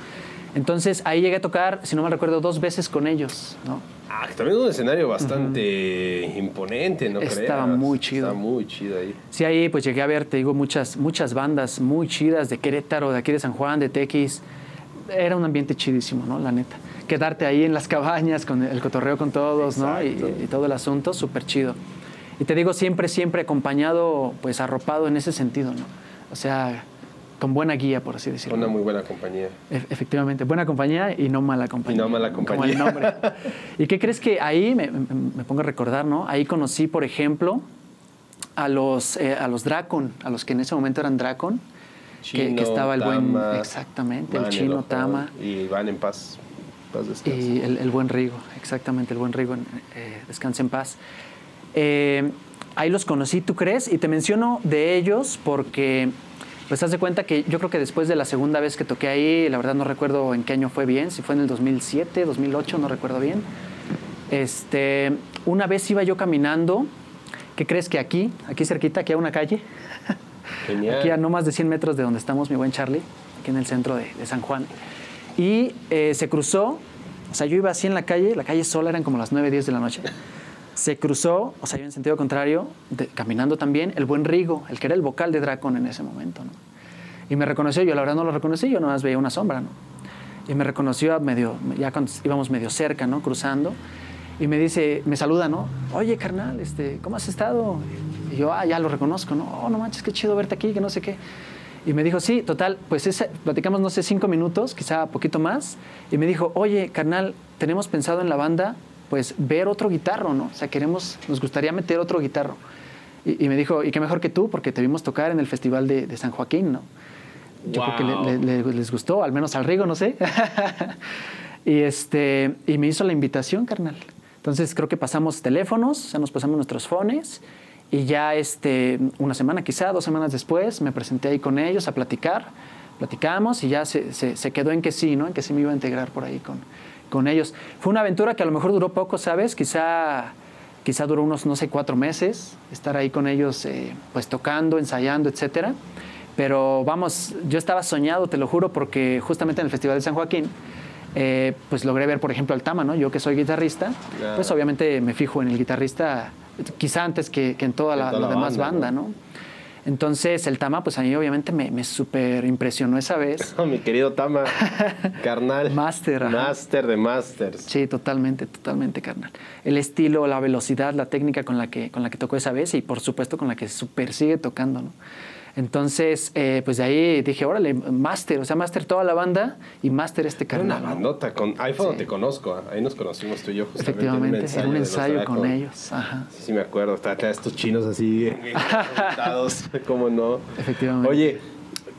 Entonces ahí llegué a tocar, si no me recuerdo, dos veces con ellos, ¿no? Ah, también un escenario bastante imponente, ¿no Estaba muy chido. Estaba muy chido ahí. Sí, ahí pues llegué a ver, te digo, muchas, muchas bandas muy chidas de Querétaro, de aquí de San Juan, de Tequis. Era un ambiente chidísimo, ¿no? La neta quedarte ahí en las cabañas con el cotorreo con todos, ¿no? Y, todo el asunto, súper chido. Y te digo, siempre, siempre acompañado, pues arropado en ese sentido, ¿no? O sea, con buena guía, por así decirlo. Una muy buena compañía. E, efectivamente, buena compañía y no mala compañía. Y no mala compañía. Como el nombre. ¿Y qué crees que ahí, me, pongo a recordar, ¿no? Ahí conocí, por ejemplo, a los, eh, a los Dracon, a los que en ese momento eran Dracon. Que, estaba el buen. Exactamente, el chino Tama. Y van en paz. Y el, buen Rigo, exactamente, el buen Rigo, eh, descanse en paz. Eh, ahí los conocí, ¿tú crees? Y te menciono de ellos porque, pues, haz de cuenta que yo creo que después de la segunda vez que toqué ahí, la verdad no recuerdo en qué año fue bien, si fue en el 2007, 2008, no recuerdo bien. Este, una vez iba yo caminando, ¿qué crees que aquí, aquí cerquita, aquí a una calle? Aquí a no más de 100 metros de donde estamos, mi buen Charlie, aquí en el centro de, San Juan. Y eh, se cruzó, o sea, yo iba así en la calle, la calle sola, eran como las 9, 10 de la noche. Se cruzó, o sea, yo en sentido contrario, caminando también, el buen Rigo, el que era el vocal de Dracon en ese momento. Y me reconoció, yo la verdad no lo reconocí, yo nomás veía una sombra, ¿no? Y me reconoció medio, ya cuando íbamos medio cerca, ¿no? Cruzando. Y me dice, me saluda, ¿no? Oye, carnal, este, ¿cómo has estado? Y yo, ah, ya lo reconozco, ¿no? Oh, no manches, qué chido verte aquí, que no sé qué. Y me dijo, sí, total, pues ese, platicamos, no sé, cinco minutos, quizá poquito más. Y me dijo, oye, carnal, tenemos pensado en la banda, pues ver otro guitarro, ¿no? O sea, queremos, nos gustaría meter otro guitarro. Y, me dijo, y qué mejor que tú, porque te vimos tocar en el Festival de, San Joaquín, ¿no? Yo creo que les gustó, al menos al Rigo, no sé. y, este, y me hizo la invitación, carnal. Entonces creo que pasamos teléfonos, o sea, nos pasamos nuestros fones y ya este, una semana quizá, dos semanas después, me presenté ahí con ellos a platicar platicamos y ya se, se, quedó en que sí, ¿no? En que sí me iba a integrar por ahí con, con ellos. Fue una aventura que a lo mejor duró poco, ¿sabes? Quizá, quizá duró unos, no sé, cuatro meses, estar ahí con ellos, eh, pues tocando, ensayando, etcétera. Pero vamos, yo estaba soñado, te lo juro, porque justamente en el Festival de San Joaquín, eh, pues logré ver, por ejemplo, al Tama, ¿no? Yo que soy guitarrista, pues obviamente me fijo en el guitarrista quizá antes que, en toda la, demás banda, ¿no? Entonces el Tama, pues a mí obviamente me, me súper impresionó esa vez. mi querido Tama, carnal. Master. Master de masters. Sí, totalmente, totalmente, carnal. El estilo, la velocidad, la técnica con la que, con la que tocó esa vez y por supuesto con la que súper sigue tocando, ¿no? Entonces, eh, pues de ahí dije, órale, Master, o sea, Master toda la banda y Master este carnal. Una bandota, con, ahí fue donde te conozco, ahí nos conocimos tú y yo justamente. Efectivamente, en un ensayo, con ellos. Ajá. Sí, sí, me acuerdo, acá estos chinos así, bien, ¿cómo no? Efectivamente. Oye,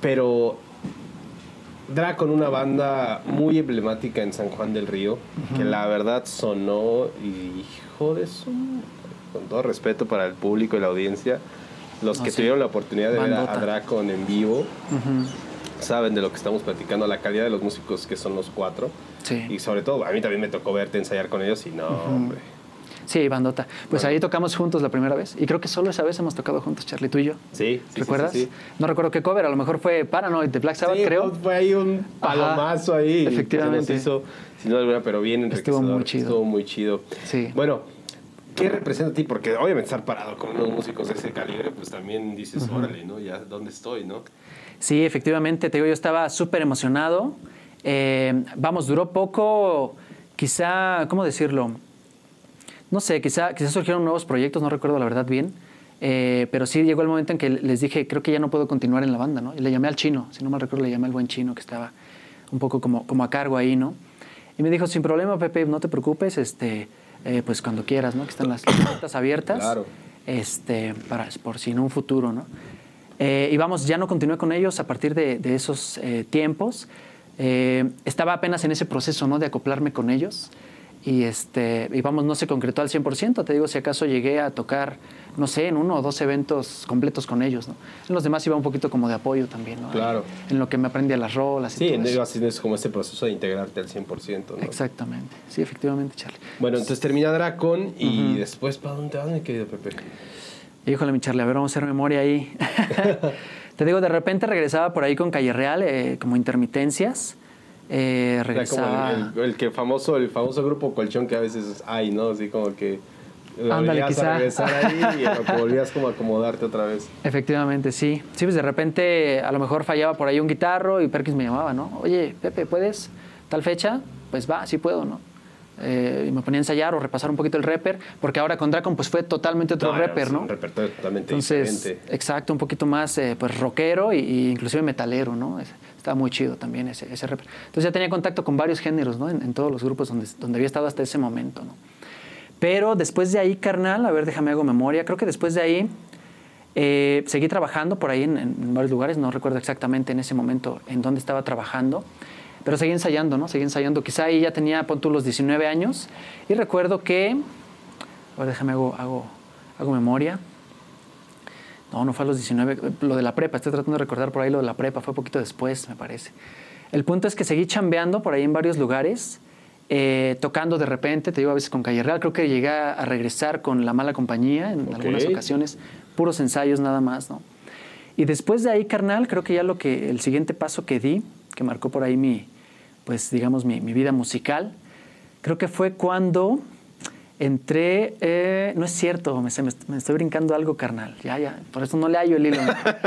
pero Dracon, una banda muy emblemática en San Juan del Río, que la verdad sonó, hijo de su, con todo respeto para el público y la audiencia, los que tuvieron la oportunidad de ver a, Dracon en vivo saben de lo que estamos platicando, la calidad de los músicos que son los cuatro. Sí. Y sobre todo, a mí también me tocó verte ensayar con ellos y no, hombre. Sí, bandota. Pues ahí tocamos juntos la primera vez. Y creo que solo esa vez hemos tocado juntos, Charlie, tú y yo. Sí. ¿Recuerdas? Sí, no recuerdo qué cover, a lo mejor fue Paranoid de Black Sabbath, creo. Fue ahí un palomazo ahí. Efectivamente. hizo, sin duda alguna, pero bien Estuvo muy chido. Estuvo muy chido. Sí. Bueno, ¿Qué representa a ti? Porque obviamente estar parado con unos músicos de ese calibre, pues también dices, órale, ¿no? Ya, ¿dónde estoy, no? Sí, efectivamente, te digo, yo estaba súper emocionado. Eh, vamos, duró poco, quizá, ¿cómo decirlo? No sé, quizá, quizá surgieron nuevos proyectos, no recuerdo la verdad bien. Eh, pero sí llegó el momento en que les dije, creo que ya no puedo continuar en la banda, ¿no? Y le llamé al chino, si no mal recuerdo, le llamé al buen chino que estaba un poco como, como a cargo ahí, ¿no? Y me dijo, sin problema, Pepe, no te preocupes, este, eh, pues cuando quieras, ¿no? Que están las puertas abiertas. Claro. Este, para, por si en un futuro, ¿no? Eh, y vamos, ya no continué con ellos a partir de, esos eh, tiempos. estaba apenas en ese proceso, ¿no? De acoplarme con ellos. Y, este, y vamos, no se concretó al 100%. Te digo, si acaso llegué a tocar no sé, en uno o dos eventos completos con ellos, ¿no? En los demás iba un poquito como de apoyo también, ¿no? Claro. En, lo que me aprendí a las rolas y sí, todo así es como ese proceso de integrarte al 100%, ¿no? Exactamente. Sí, efectivamente, Charlie. Bueno, entonces termina Dracon y después, ¿para dónde vas, mi querido Pepe? Híjole, mi Charlie, a ver, vamos a hacer memoria ahí. Te digo, de repente regresaba por ahí con Calle Real, eh, como intermitencias. Eh, regresaba... Como el, que famoso, el famoso grupo colchón que a veces hay, ¿no? Así como que Ándale, quizá. a regresar ahí y volvías como a acomodarte otra vez. Efectivamente, sí. Sí, pues de repente a lo mejor fallaba por ahí un guitarro y Perkins me llamaba, ¿no? Oye, Pepe, ¿puedes tal fecha? Pues va, sí puedo, ¿no? Eh, y me ponía a ensayar o repasar un poquito el rapper, porque ahora con Dracon pues fue totalmente otro rapper, ¿no? Un repertorio totalmente Entonces, diferente. Exacto, un poquito más eh, pues rockero e, inclusive metalero, ¿no? Estaba muy chido también ese, ese. Entonces ya tenía contacto con varios géneros, ¿no? En, en todos los grupos donde, donde había estado hasta ese momento, ¿no? Pero después de ahí, carnal, a ver, déjame hago memoria, creo que después de ahí eh, seguí trabajando por ahí en, varios lugares, no recuerdo exactamente en ese momento en dónde estaba trabajando, pero seguí ensayando, ¿no? Seguí ensayando. Quizá ahí ya tenía, pon tú, los 19 años y recuerdo que, a ver, déjame hago, hago, hago memoria. No, no fue a los 19, lo de la prepa, estoy tratando de recordar por ahí lo de la prepa, fue poquito después, me parece. El punto es que seguí chambeando por ahí en varios lugares eh, tocando de repente, te digo a veces con Calle Real, creo que llegué a regresar con La Mala Compañía en algunas ocasiones, puros ensayos nada más, ¿no? Y después de ahí, carnal, creo que ya lo que, el siguiente paso que di, que marcó por ahí mi, pues digamos, mi, mi vida musical, creo que fue cuando entré, eh, no es cierto, me, me, estoy brincando algo, carnal, ya, ya, por eso no le hallo el hilo.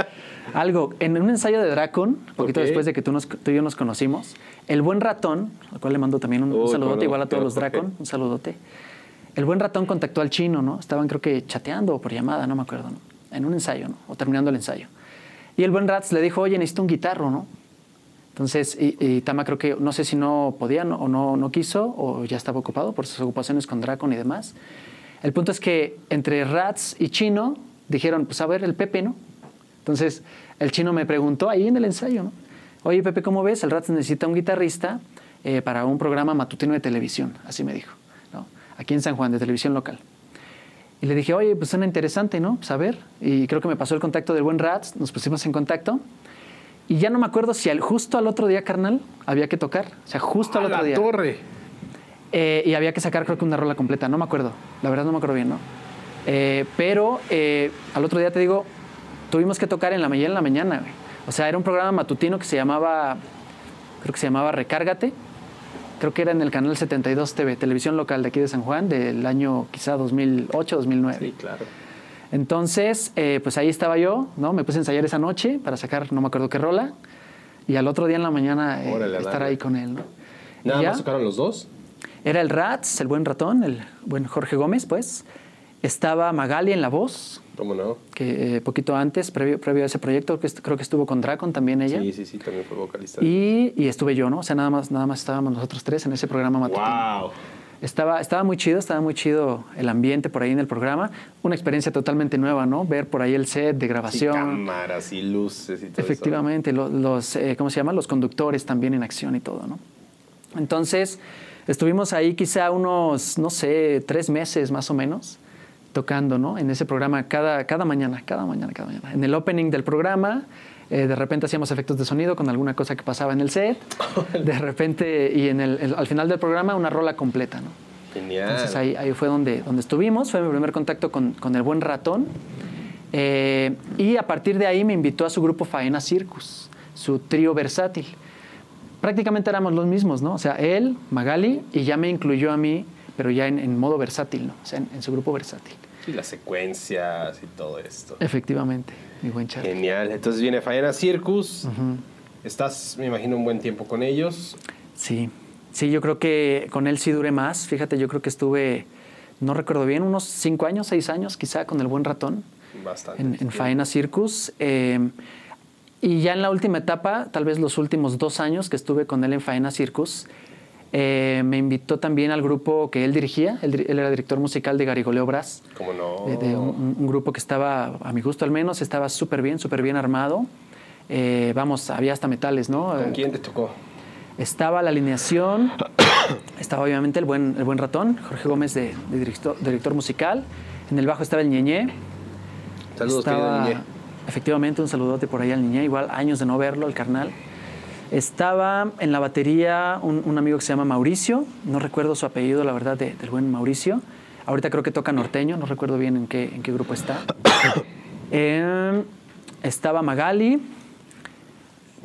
algo, en un ensayo de Dracon, poquito después de que tú, nos, tú y yo nos conocimos, el buen ratón, al cual le mando también un, saludote, igual a todos los Dracon, un saludote. El buen ratón contactó al chino, ¿no? Estaban creo que chateando o por llamada, no me acuerdo, ¿no? En un ensayo, ¿no? O terminando el ensayo. Y el buen Rats le dijo, oye, necesito un guitarro, ¿no? Entonces, y, Tama creo que, no sé si no podía o no, no quiso o ya estaba ocupado por sus ocupaciones con Dracon y demás. El punto es que entre Rats y Chino dijeron, pues a ver, el Pepe, ¿no? Entonces, el chino me preguntó ahí en el ensayo, ¿no? Oye, Pepe, ¿cómo ves? El Rats necesita un guitarrista eh, para un programa matutino de televisión, así me dijo, ¿no? Aquí en San Juan, de televisión local. Y le dije, oye, pues suena interesante, ¿no? Pues a ver. Y creo que me pasó el contacto del buen Rats, nos pusimos en contacto. Y ya no me acuerdo si al, justo al otro día, carnal, había que tocar. O sea, justo al ¡A otro la día. torre! Eh, y había que sacar, creo que una rola completa. No me acuerdo. La verdad no me acuerdo bien, ¿no? Eh, pero eh, al otro día te digo, tuvimos que tocar en la mañana en la mañana, güey. O sea, era un programa matutino que se llamaba, creo que se llamaba Recárgate. Creo que era en el canal 72 TV, televisión local de aquí de San Juan, del año quizá 2008, 2009. Sí, claro. Entonces, eh, pues ahí estaba yo, ¿no? Me puse a ensayar esa noche para sacar, no me acuerdo qué rola. Y al otro día en la mañana eh, Órale, estar ahí con él, ¿no? ¿Nada más tocaron los dos? Era el Rats, el buen ratón, el buen Jorge Gómez, pues. Estaba Magali en la voz, ¿Cómo no? que eh, poquito antes, previo, previo a ese proyecto, que creo que estuvo con Dracon también ella. Sí, sí, sí, también fue vocalista. Y, y estuve yo, ¿no? O sea, nada más, nada más estábamos nosotros tres en ese programa matutino. ¡Wow! Estaba, estaba muy chido, estaba muy chido el ambiente por ahí en el programa. Una experiencia totalmente nueva, ¿no? Ver por ahí el set de grabación. cámaras y luces y todo Efectivamente, lo- los, eh, ¿cómo se llama? Los conductores también en acción y todo, ¿no? Entonces, estuvimos ahí quizá unos, no sé, tres meses más o menos, tocando, ¿no? En ese programa cada, cada mañana, cada mañana, cada mañana. En el opening del programa, eh, de repente hacíamos efectos de sonido con alguna cosa que pasaba en el set. De repente, y en el, el- al final del programa, una rola completa, ¿no? Genial. Entonces ahí, ahí fue donde, donde estuvimos, fue mi primer contacto con, con el buen ratón. Eh, y a partir de ahí me invitó a su grupo Faena Circus, su trío versátil. Prácticamente éramos los mismos, ¿no? O sea, él, Magali, y ya me incluyó a mí, pero ya en, en modo versátil, ¿no? O sea, en, en su grupo versátil. Y las secuencias y todo esto. Efectivamente, mi buen Charlie. Genial. Entonces viene Faena Circus. Estás, me imagino, un buen tiempo con ellos. Sí, sí, yo creo que con él sí duré más. Fíjate, yo creo que estuve, no recuerdo bien, unos cinco años, seis años quizá con el buen ratón. Bastante. en, en Faena Circus. eh, y ya en la última etapa, tal vez los últimos dos años que estuve con él en Faena Circus, eh, me invitó también al grupo que él dirigía. Él, era director musical de Garigoleo Brass, ¿Cómo no? de, de un, un grupo que estaba, a mi gusto al menos, estaba súper bien, súper bien armado. Eh, vamos, había hasta metales, ¿no? ¿Con quién te tocó? estaba la alineación, estaba obviamente el buen, el buen ratón, Jorge Gómez de, de director, director musical. En el bajo estaba el Ñeñé, Saludos, estaba, Niñé. Efectivamente, un saludote por ahí al niñé, igual años de no verlo, el carnal. Estaba en la batería un, un amigo que se llama Mauricio, no recuerdo su apellido, la verdad, de- del buen Mauricio. Ahorita creo que toca norteño, no recuerdo bien en qué, en qué grupo está. Eh, estaba Magali.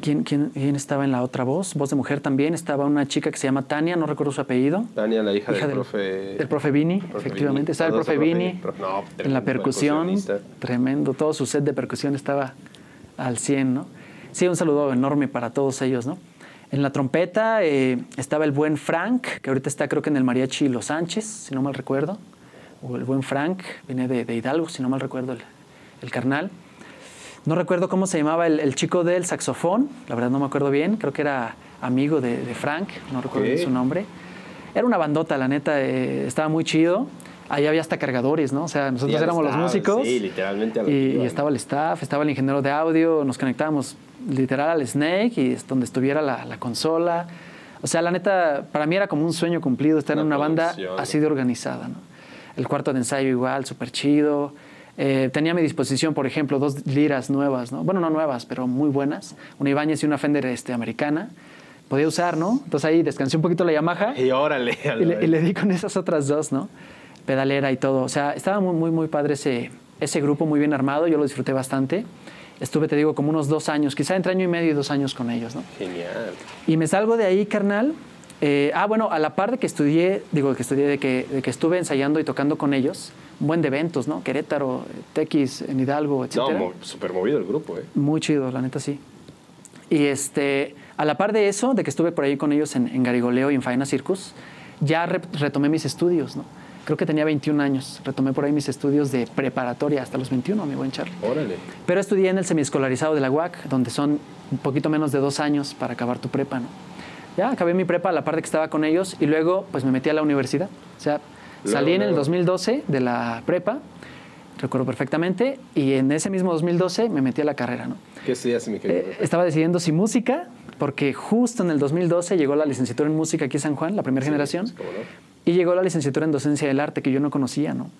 ¿Quién, quién, quién estaba en la otra voz? Voz de mujer también. Estaba una chica que se llama Tania, no recuerdo su apellido. Tania, la hija, Hija del del, profe. del profe Vini, efectivamente. Vini. Estaba el profe Vini no, en la percusión. Tremendo. Todo su set de percusión estaba al 100, ¿no? Sí, un saludo enorme para todos ellos, ¿no? En la trompeta eh, estaba el buen Frank, que ahorita está creo que en el mariachi Los Sánchez, si no mal recuerdo. O el buen Frank, viene de, de Hidalgo, si no mal recuerdo el, el carnal. No recuerdo cómo se llamaba el, el chico del saxofón, la verdad no me acuerdo bien, creo que era amigo de, de Frank, no recuerdo bien su nombre. Era una bandota, la neta, eh, estaba muy chido. Ahí había hasta cargadores, ¿no? O sea, nosotros éramos los músicos. sí, literalmente a lo y, que y estaba el staff, estaba el ingeniero de audio, nos conectábamos literal al Snake y es donde estuviera la, la consola. O sea, la neta, para mí era como un sueño cumplido estar Una en una banda así de organizada, ¿no? El cuarto de ensayo igual, súper chido. Eh, tenía a mi disposición, por ejemplo, dos liras nuevas, ¿no? Bueno, no nuevas, pero muy buenas. Una Ibáñez y una Fender este, americana. Podía usar, ¿no? Entonces ahí descansé un poquito la Yamaha Y órale. y le, y le di con esas otras dos, ¿no? Pedalera y todo. O sea, estaba muy, muy, muy padre ese, ese grupo, muy bien armado. Yo lo disfruté bastante. Estuve, te digo, como unos dos años, quizá entre año y medio y dos años con ellos, ¿no? Genial. Y me salgo de ahí, carnal. Eh, ah, bueno, a la par de que estudié, digo que estudié, de que, de que estuve ensayando y tocando con ellos, un buen de eventos, ¿no? Querétaro, Tequis, en Hidalgo, No, etcétera. mo- súper movido el grupo, ¿eh? Muy chido, la neta sí. Y este, a la par de eso, de que estuve por ahí con ellos en, en Garigoleo y en Faena Circus, ya re- retomé mis estudios, ¿no? Creo que tenía 21 años. Retomé por ahí mis estudios de preparatoria hasta los 21, mi buen Charlie. Órale. Pero estudié en el semiescolarizado de la UAC, donde son un poquito menos de dos años para acabar tu prepa, ¿no? Ya acabé mi prepa a la par de que estaba con ellos y luego pues me metí a la universidad. O sea, Luego, salí en el luego. 2012 de la prepa, recuerdo perfectamente, y en ese mismo 2012 me metí a la carrera, ¿no? ¿Qué estudias, mi querido? Eh, estaba decidiendo si música, porque justo en el 2012 llegó la licenciatura en música aquí en San Juan, la primera Sí, generación, ¿cómo no? Y llegó la licenciatura en docencia del arte que yo no conocía, ¿no?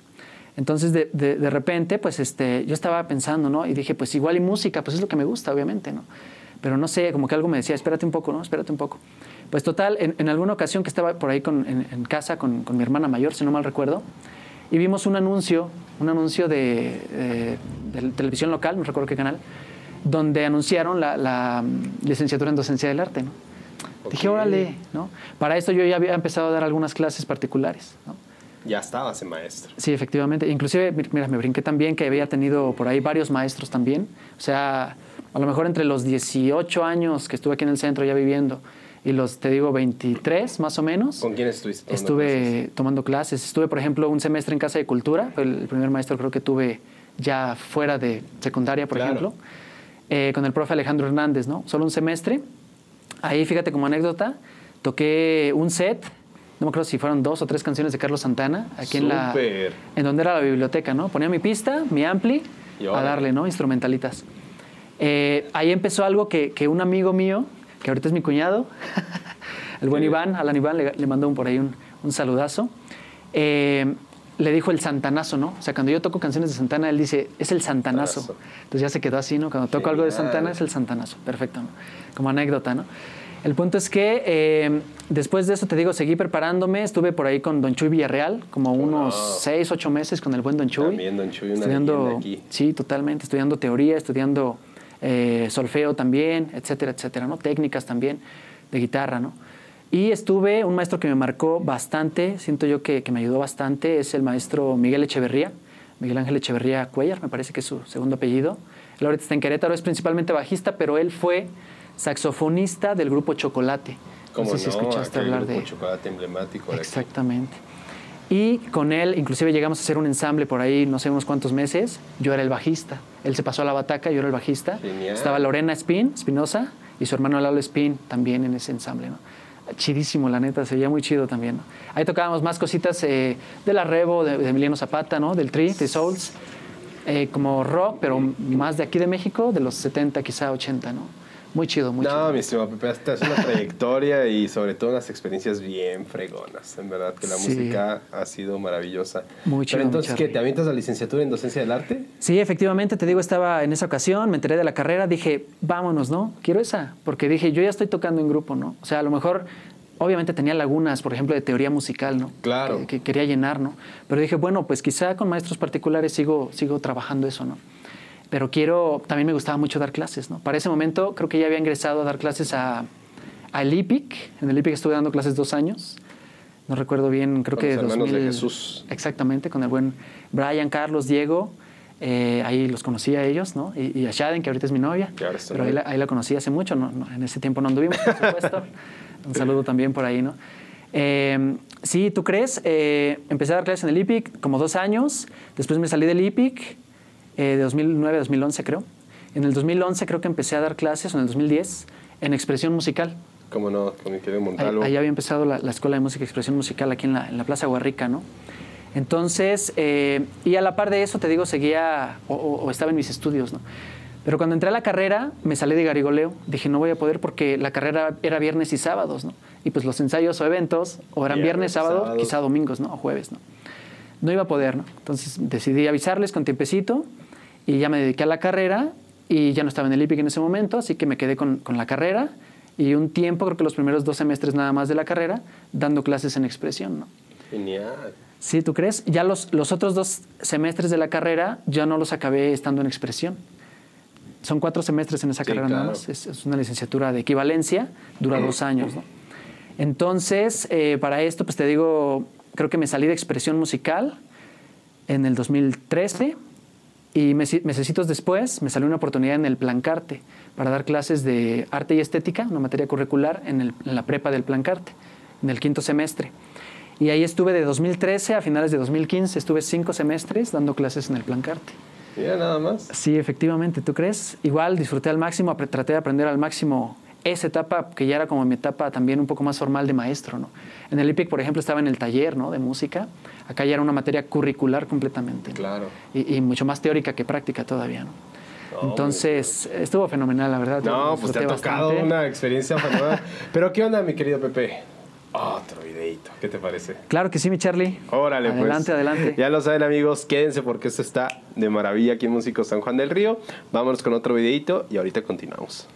Entonces, de, de- repente, pues este, yo estaba pensando, ¿no? Y dije, pues igual y música, pues es lo que me gusta, obviamente, ¿no? pero no sé, como que algo me decía, espérate un poco, ¿no? Espérate un poco. Pues total, en, alguna ocasión que estaba por ahí con, en, casa con, con, mi hermana mayor, si no mal recuerdo, y vimos un anuncio, un anuncio de, televisión local, no recuerdo qué canal, donde anunciaron la, la licenciatura en docencia del arte, ¿no? Dije, órale, ¿no? Para esto yo ya había empezado a dar algunas clases particulares, ¿no? Ya estabas en maestro. Sí, efectivamente. Inclusive, mira, me brinqué también que había tenido por ahí varios maestros también. O sea, a lo mejor entre los 18 años que estuve aquí en el centro ya viviendo y los, te digo, 23 más o menos. ¿Con quién estuviste tomando Estuve tomando clases. Estuve, por ejemplo, un semestre en Casa de Cultura. Fue el primer maestro creo que tuve ya fuera de secundaria, por ejemplo. Eh, con el profe Alejandro Hernández, ¿no? Solo un semestre. Ahí, fíjate, como anécdota, toqué un set no me acuerdo si fueron dos o tres canciones de Carlos Santana, aquí en la en donde era la biblioteca, ¿no? Ponía mi pista, mi ampli, a darle, ¿no? Instrumentalitas. Eh, ahí empezó algo que, que, un amigo mío, que ahorita es mi cuñado, el buen Iván, Alan Iván, le, mandó un, por ahí un, un saludazo. Eh, le dijo el santanazo, ¿no? O sea, cuando yo toco canciones de Santana, él dice, es el santanazo. Entonces ya se quedó así, ¿no? Cuando toco algo de Santana es el santanazo. Perfecto, ¿no? Como anécdota, ¿no? El punto es que eh, después de eso, te digo, seguí preparándome. Estuve por ahí con Don Chuy Villarreal, como unos seis, ocho meses con el buen Don Chuy. También Don Chuy, una estudiando, aquí. Sí, totalmente. Estudiando teoría, estudiando eh, solfeo también, etcétera, etcétera, ¿no? Técnicas también de guitarra, ¿no? Y estuve, un maestro que me marcó bastante, siento yo que, que me ayudó bastante, es el maestro Miguel Echeverría, Miguel Ángel Echeverría Cuellar, me parece que es su segundo apellido. Él ahorita está en Querétaro, es principalmente bajista, pero él fue saxofonista del grupo Chocolate. no sé si escuchaste hablar de Chocolate emblemático. Exactamente. Y con él, inclusive llegamos a hacer un ensamble por ahí, no sé, unos cuantos meses. Yo era el bajista. Él se pasó a la bataca, yo era el bajista. Estaba Lorena Spin, Espinosa, y su hermano Lalo Spin también en ese ensamble, ¿no? Chidísimo, la neta, se veía muy chido también, Ahí tocábamos más cositas eh, de la Revo, de, Emiliano Zapata, ¿no? Del Tri, de Souls. Eh, como rock, pero más de aquí de México, de los 70, quizá 80, ¿no? Muy chido, muy chido. No, mi estimado Pepe, esta es una trayectoria y sobre todo unas experiencias bien fregonas. En verdad que la música ha sido maravillosa. Muy chido. Pero entonces, ¿qué? ¿Te avientas la licenciatura en docencia del arte? Sí, efectivamente, te digo, estaba en esa ocasión, me enteré de la carrera, dije, vámonos, ¿no? Quiero esa. Porque dije, yo ya estoy tocando en grupo, ¿no? O sea, a lo mejor obviamente tenía lagunas, por ejemplo, de teoría musical, ¿no? Claro. Que, quería llenar, ¿no? Pero dije, bueno, pues quizá con maestros particulares sigo, sigo trabajando eso, ¿no? Pero quiero, también me gustaba mucho dar clases, ¿no? Para ese momento creo que ya había ingresado a dar clases a, al IPIC, en el IPIC estuve dando clases dos años, no recuerdo bien, creo con que... Los 2000, de Jesús. Exactamente, con el buen Brian, Carlos, Diego, eh, ahí los conocí a ellos, ¿no? Y, a Shaden, que ahorita es mi novia, pero ahí la, ahí la, conocí hace mucho, ¿no? en ese tiempo no anduvimos, por supuesto. Un saludo también por ahí, ¿no? Eh, sí, ¿tú crees? Eh, empecé a dar clases en el IPIC como dos años, después me salí del IPIC, eh, de 2009 2011 creo. En el 2011 creo que empecé a dar clases, o en el 2010, en expresión musical. ¿Cómo no? Con querido Montalvo. Ahí, había empezado la, Escuela de Música y Expresión Musical aquí en la, en la Plaza Guarrica, ¿no? Entonces, eh, y a la par de eso, te digo, seguía o, estaba en mis estudios, ¿no? Pero cuando entré a la carrera, me salí de garigoleo. Dije, no voy a poder porque la carrera era viernes y sábados, ¿no? Y pues los ensayos o eventos o eran viernes, sábado, quizá domingos, ¿no? O jueves, ¿no? No iba a poder, ¿no? Entonces decidí avisarles con tiempecito y ya me dediqué a la carrera y ya no estaba en el IPIC en ese momento, así que me quedé con, con, la carrera y un tiempo, creo que los primeros dos semestres nada más de la carrera, dando clases en expresión. ¿no? Genial. Sí, ¿tú crees? Ya los, los otros dos semestres de la carrera ya no los acabé estando en expresión. Son cuatro semestres en esa carrera nada más. Es, es, una licenciatura de equivalencia, dura dos años. ¿no? Entonces, eh, para esto, pues te digo, creo que me salí de expresión musical en el 2013 y meses después me salió una oportunidad en el Plancarte para dar clases de arte y estética, una materia curricular en, el, en la prepa del Plancarte, en el quinto semestre. Y ahí estuve de 2013 a finales de 2015, estuve cinco semestres dando clases en el Plancarte. ¿Ya nada más? Sí, efectivamente, ¿tú crees? Igual disfruté al máximo, traté de aprender al máximo esa etapa que ya era como mi etapa también un poco más formal de maestro, ¿no? En el IPIC, por ejemplo, estaba en el taller, ¿no? De música. Acá ya era una materia curricular completamente. Claro. Y, mucho más teórica que práctica todavía, ¿no? Entonces, estuvo fenomenal, la verdad. No, pues te ha tocado una experiencia fenomenal. Pero, ¿qué onda, mi querido Pepe? Otro videito, ¿qué te parece? Claro que sí, mi Charlie. Órale, pues. Adelante, adelante. Ya lo saben, amigos, quédense porque esto está de maravilla aquí en Músicos San Juan del Río. Vámonos con otro videito y ahorita continuamos.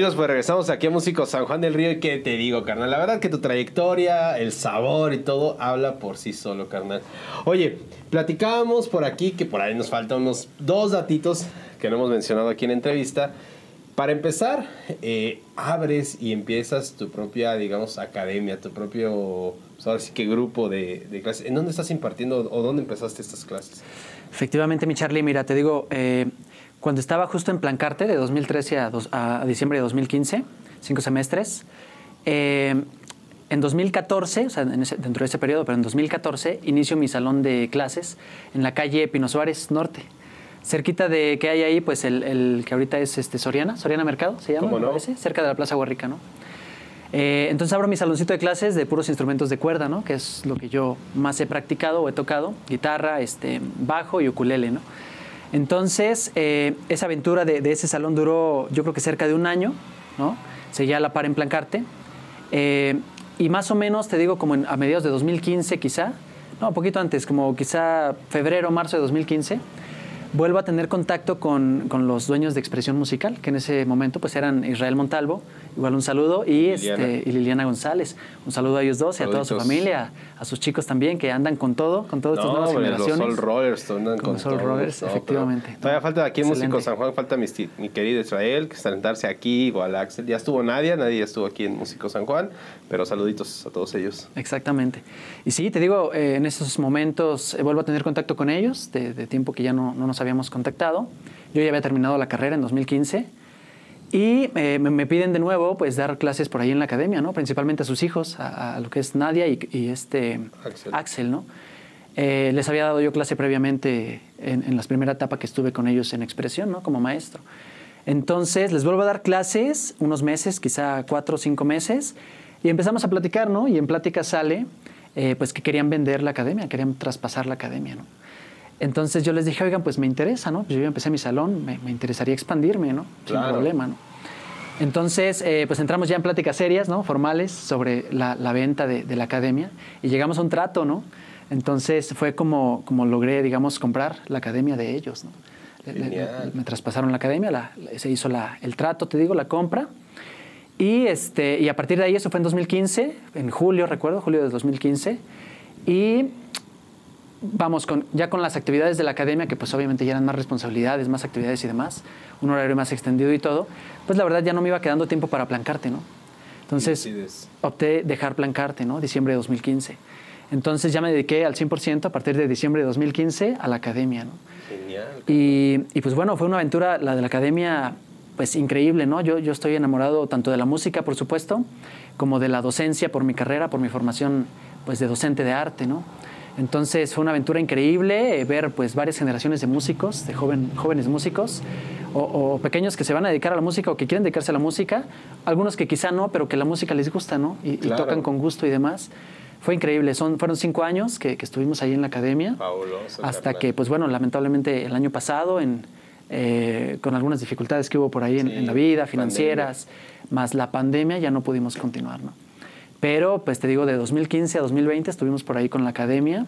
Amigos, pues regresamos aquí a Músico San Juan del Río y qué te digo, carnal. La verdad que tu trayectoria, el sabor y todo habla por sí solo, carnal. Oye, platicábamos por aquí que por ahí nos faltan unos dos datitos que no hemos mencionado aquí en entrevista. Para empezar, eh, abres y empiezas tu propia, digamos, academia, tu propio, pues ahora sí que grupo de, de clases. ¿En dónde estás impartiendo o dónde empezaste estas clases? Efectivamente, mi Charlie, mira, te digo, eh, cuando estaba justo en Plancarte, de 2013 a, dos- a diciembre de 2015, cinco semestres, eh, en 2014, o sea, en ese- dentro de ese periodo, pero en 2014, inicio mi salón de clases en la calle Pino Suárez Norte. Cerquita de que hay ahí, pues el, el que ahorita es este Soriana, Soriana Mercado, se llama, ¿Cómo me no? parece, cerca de la Plaza Guarrica, ¿no? Eh, entonces abro mi saloncito de clases de puros instrumentos de cuerda, ¿no? Que es lo que yo más he practicado o he tocado, guitarra, este, bajo y ukulele, ¿no? Entonces, eh, esa aventura de, ese salón duró, yo creo que cerca de un año, ¿no? Seguía la par en Plancarte. Eh, y más o menos, te digo, como a mediados de 2015 quizá, no, poquito antes, como quizá febrero, marzo de 2015, vuelvo a tener contacto con, con los dueños de Expresión Musical, que en ese momento pues eran Israel Montalvo, igual un saludo, y, Liliana. este, y Liliana González. Un saludo a ellos dos y a toda su familia, a sus chicos también, que andan con todo, con todas estas nuevas hombre, generaciones. Los Soul Rollers andan Con con, los Soul todo, Rollers, pero efectivamente. Todavía falta aquí en Músico. San Juan, falta mi, querido Israel, que está sentarse aquí, igual Axel. Ya estuvo Nadia, ya estuvo aquí en Músico San Juan, pero saluditos a todos ellos. Exactamente. Y sí, te digo, eh, en esos momentos eh, vuelvo a tener contacto con ellos, de, de tiempo que ya no, no nos habíamos contactado. Yo ya había terminado la carrera en 2015 y eh, me, me piden de nuevo pues dar clases por ahí en la academia, ¿no? Principalmente a sus hijos, a, a lo que es Nadia y, y este Axel. ¿no? Eh, les había dado yo clase previamente en, en la primera etapa que estuve con ellos en expresión, ¿no? Como maestro. Entonces les vuelvo a dar clases unos meses, quizá cuatro o cinco meses, y empezamos a platicar, ¿no? Y en plática sale, eh, pues que querían vender la academia, querían traspasar la academia, ¿no? Entonces yo les dije, oigan, pues me interesa, ¿no? Pues yo ya empecé mi salón, me, me interesaría expandirme, ¿no? Claro. Sin problema, ¿no? Entonces, eh, pues entramos ya en pláticas serias, ¿no? Formales sobre la, la venta de, de la academia y llegamos a un trato, ¿no? Entonces fue como, como logré, digamos, comprar la academia de ellos, ¿no? Le- le- Genial. me traspasaron la academia, la- se hizo la- el trato, te digo, la compra. Y, este, y a partir de ahí, eso fue en 2015, en julio, recuerdo, julio de 2015. Y vamos, con, ya con las actividades de la academia, que pues obviamente ya eran más responsabilidades, más actividades y demás, un horario más extendido y todo, pues la verdad ya no me iba quedando tiempo para plancarte, ¿no? Entonces decides. opté dejar plancarte, ¿no? Diciembre de 2015. Entonces ya me dediqué al 100% a partir de diciembre de 2015 a la academia, ¿no? Genial. Y, y, pues bueno, fue una aventura, la de la academia, pues increíble, ¿no? Yo, yo estoy enamorado tanto de la música, por supuesto, como de la docencia por mi carrera, por mi formación pues de docente de arte, ¿no? Entonces fue una aventura increíble eh, ver pues varias generaciones de músicos, de joven, jóvenes músicos, o, o pequeños que se van a dedicar a la música o que quieren dedicarse a la música, algunos que quizá no, pero que la música les gusta, ¿no? Y, tocan con gusto y demás. Fue increíble, Son, fueron cinco años que, que estuvimos ahí en la academia Fabuloso. hasta que, pues bueno, lamentablemente el año pasado, en, eh, con algunas dificultades que hubo por ahí Sí, en la vida, financieras, más la pandemia, ya no pudimos continuar, ¿no? Pero, pues te digo, de 2015 a 2020 estuvimos por ahí con la academia,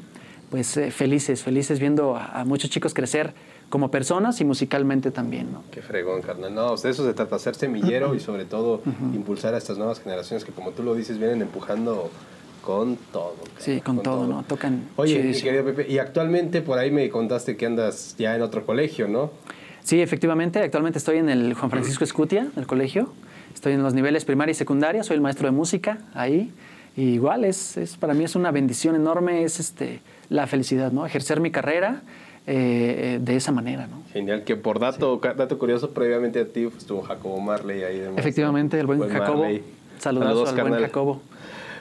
pues eh, felices, felices viendo a, a muchos chicos crecer como personas y musicalmente también, ¿no? Qué fregón, carnal. No, de eso se trata, ser semillero y sobre todo impulsar a estas nuevas generaciones que, como tú lo dices, vienen empujando con todo. Sí, con, todo, ¿no? Tocan Oye, mi querido Pepe, y actualmente por ahí me contaste que andas ya en otro colegio, ¿no? Sí, efectivamente. Actualmente estoy en el Juan Francisco Escutia, el colegio. Estoy en los niveles primaria y secundaria. Soy el maestro de música ahí. Y igual, es, es, para mí es una bendición enorme, es este, la felicidad, ¿no? Ejercer mi carrera eh, eh, de esa manera, ¿no? Genial, que por dato, dato curioso, previamente a ti pues, estuvo Jacobo Marley ahí de maestro. Efectivamente, el buen Jacobo. Marley. Saludazo Saludos, al carnal. buen Jacobo.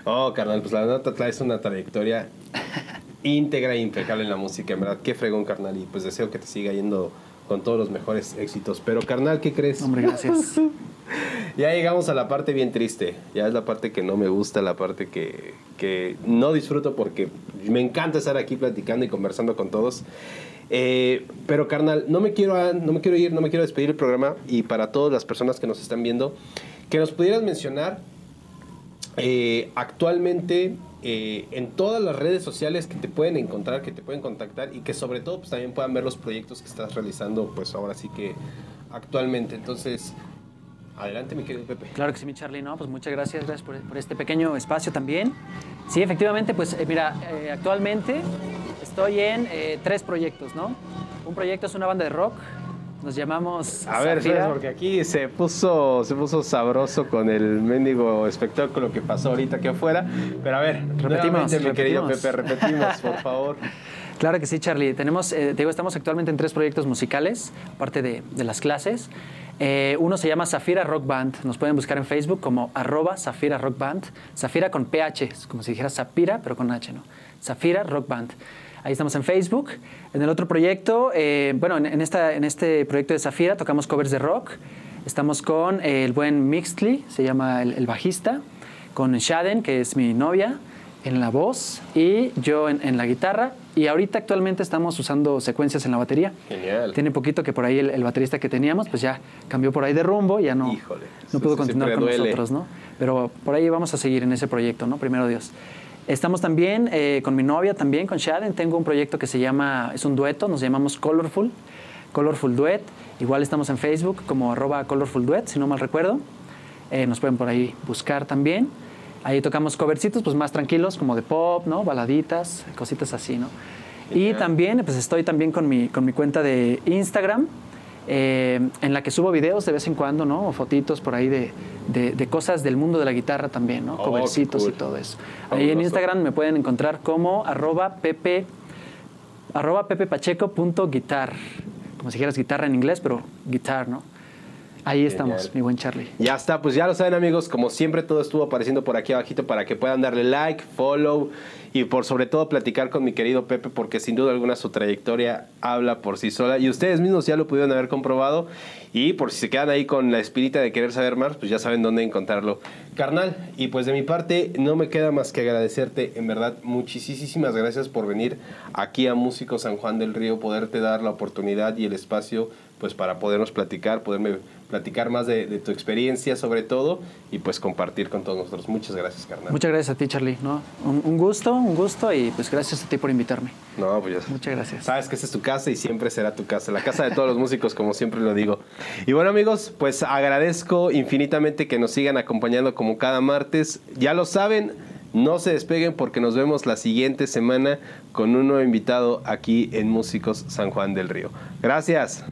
Oh, carnal, pues la nota traes una trayectoria íntegra e impecable en la música, en verdad. Qué fregón, carnal. Y pues deseo que te siga yendo con todos los mejores éxitos. Pero, carnal, ¿qué crees? Hombre, gracias. Ya llegamos a la parte bien triste. Ya es la parte que no me gusta, la parte que, que no disfruto porque me encanta estar aquí platicando y conversando con todos. Eh, pero carnal, no me, quiero, a- no me quiero ir, no me quiero despedir el programa y para todas las personas que nos están viendo, que nos pudieras mencionar eh, actualmente eh, en todas las redes sociales que te pueden encontrar, que te pueden contactar y que sobre todo pues, también puedan ver los proyectos que estás realizando, pues ahora sí que actualmente. Entonces, Adelante, mi querido Pepe. Claro que sí, mi Charlie, no, pues muchas gracias, gracias por, por este pequeño espacio también. Sí, efectivamente, pues eh, mira, actualmente estoy en tres proyectos, ¿no? Un proyecto es una banda de rock, nos llamamos A ver, Zafira. porque aquí se puso, se puso sabroso con el mendigo espectáculo que pasó ahorita aquí afuera. Pero a ver, Repetimos, mi querido repetimos. Pepe, repetimos, por favor. Claro que sí, Charlie. Tenemos, eh, te digo, estamos actualmente en tres proyectos musicales, aparte de, de las clases. Eh, uno se llama Zafira Rock Band. Nos pueden buscar en Facebook como arroba Zafira Rock Band. Zafira con PH, es como si dijera Zafira, pero con H, ¿no? Zafira Rock Band. Ahí estamos en Facebook. En el otro proyecto, eh, bueno, en, en esta, en este proyecto de Zafira tocamos covers de rock. Estamos con eh, el buen Mixley, se llama el, el bajista, con Shaden, que es mi novia, en la voz y yo en, en la guitarra. Y ahorita actualmente estamos usando secuencias en la batería. Genial. Tiene poquito que por ahí el, el baterista que teníamos, pues ya cambió por ahí de rumbo, ya no, Híjole, no pudo continuar con duele. nosotros, ¿no? Pero por ahí vamos a seguir en ese proyecto, ¿no? Primero Dios. Estamos también eh, con mi novia, también con Shaden. Tengo un proyecto que se llama, es un dueto, nos llamamos Colorful, Colorful Duet. Igual estamos en Facebook como arroba Colorful Duet, si no mal recuerdo. Eh, nos pueden por ahí buscar también. Ahí tocamos covercitos, pues más tranquilos, como de pop, ¿no? Baladitas, cositas así, ¿no? Y también, pues estoy también con mi, con mi cuenta de Instagram, eh, en la que subo videos de vez en cuando, ¿no? O fotitos por ahí de, de- de cosas del mundo de la guitarra también, ¿no? Oh, Covercitos qué y cool. todo eso. Ahí en. Instagram me pueden encontrar como arroba pepe, arroba pepepacheco.guitar. Como si dijeras guitarra en inglés, pero guitar, ¿no? Ahí estamos, Genial. mi buen Charlie. Ya está, pues ya lo saben amigos, como siempre todo estuvo apareciendo por aquí abajito para que puedan darle like, follow y por sobre todo platicar con mi querido Pepe porque sin duda alguna su trayectoria habla por sí sola y ustedes mismos ya lo pudieron haber comprobado y por si se quedan ahí con la espirita de querer saber más, pues ya saben dónde encontrarlo. Carnal, y pues de mi parte no me queda más que agradecerte, en verdad, muchísimas gracias por venir aquí a Músico San Juan del Río, poderte dar la oportunidad y el espacio pues para podernos platicar, poderme platicar más de, de tu experiencia sobre todo y pues compartir con todos nosotros. Muchas gracias, carnal. Muchas gracias a ti, Charlie. ¿no? Un, un gusto, un gusto y pues gracias a ti por invitarme. No, pues ya Muchas gracias. Sabes que esta es tu casa y siempre será tu casa, la casa de todos los músicos, como siempre lo digo. Y bueno, amigos, pues agradezco infinitamente que nos sigan acompañando como cada martes. Ya lo saben, no se despeguen porque nos vemos la siguiente semana con un nuevo invitado aquí en Músicos San Juan del Río. Gracias.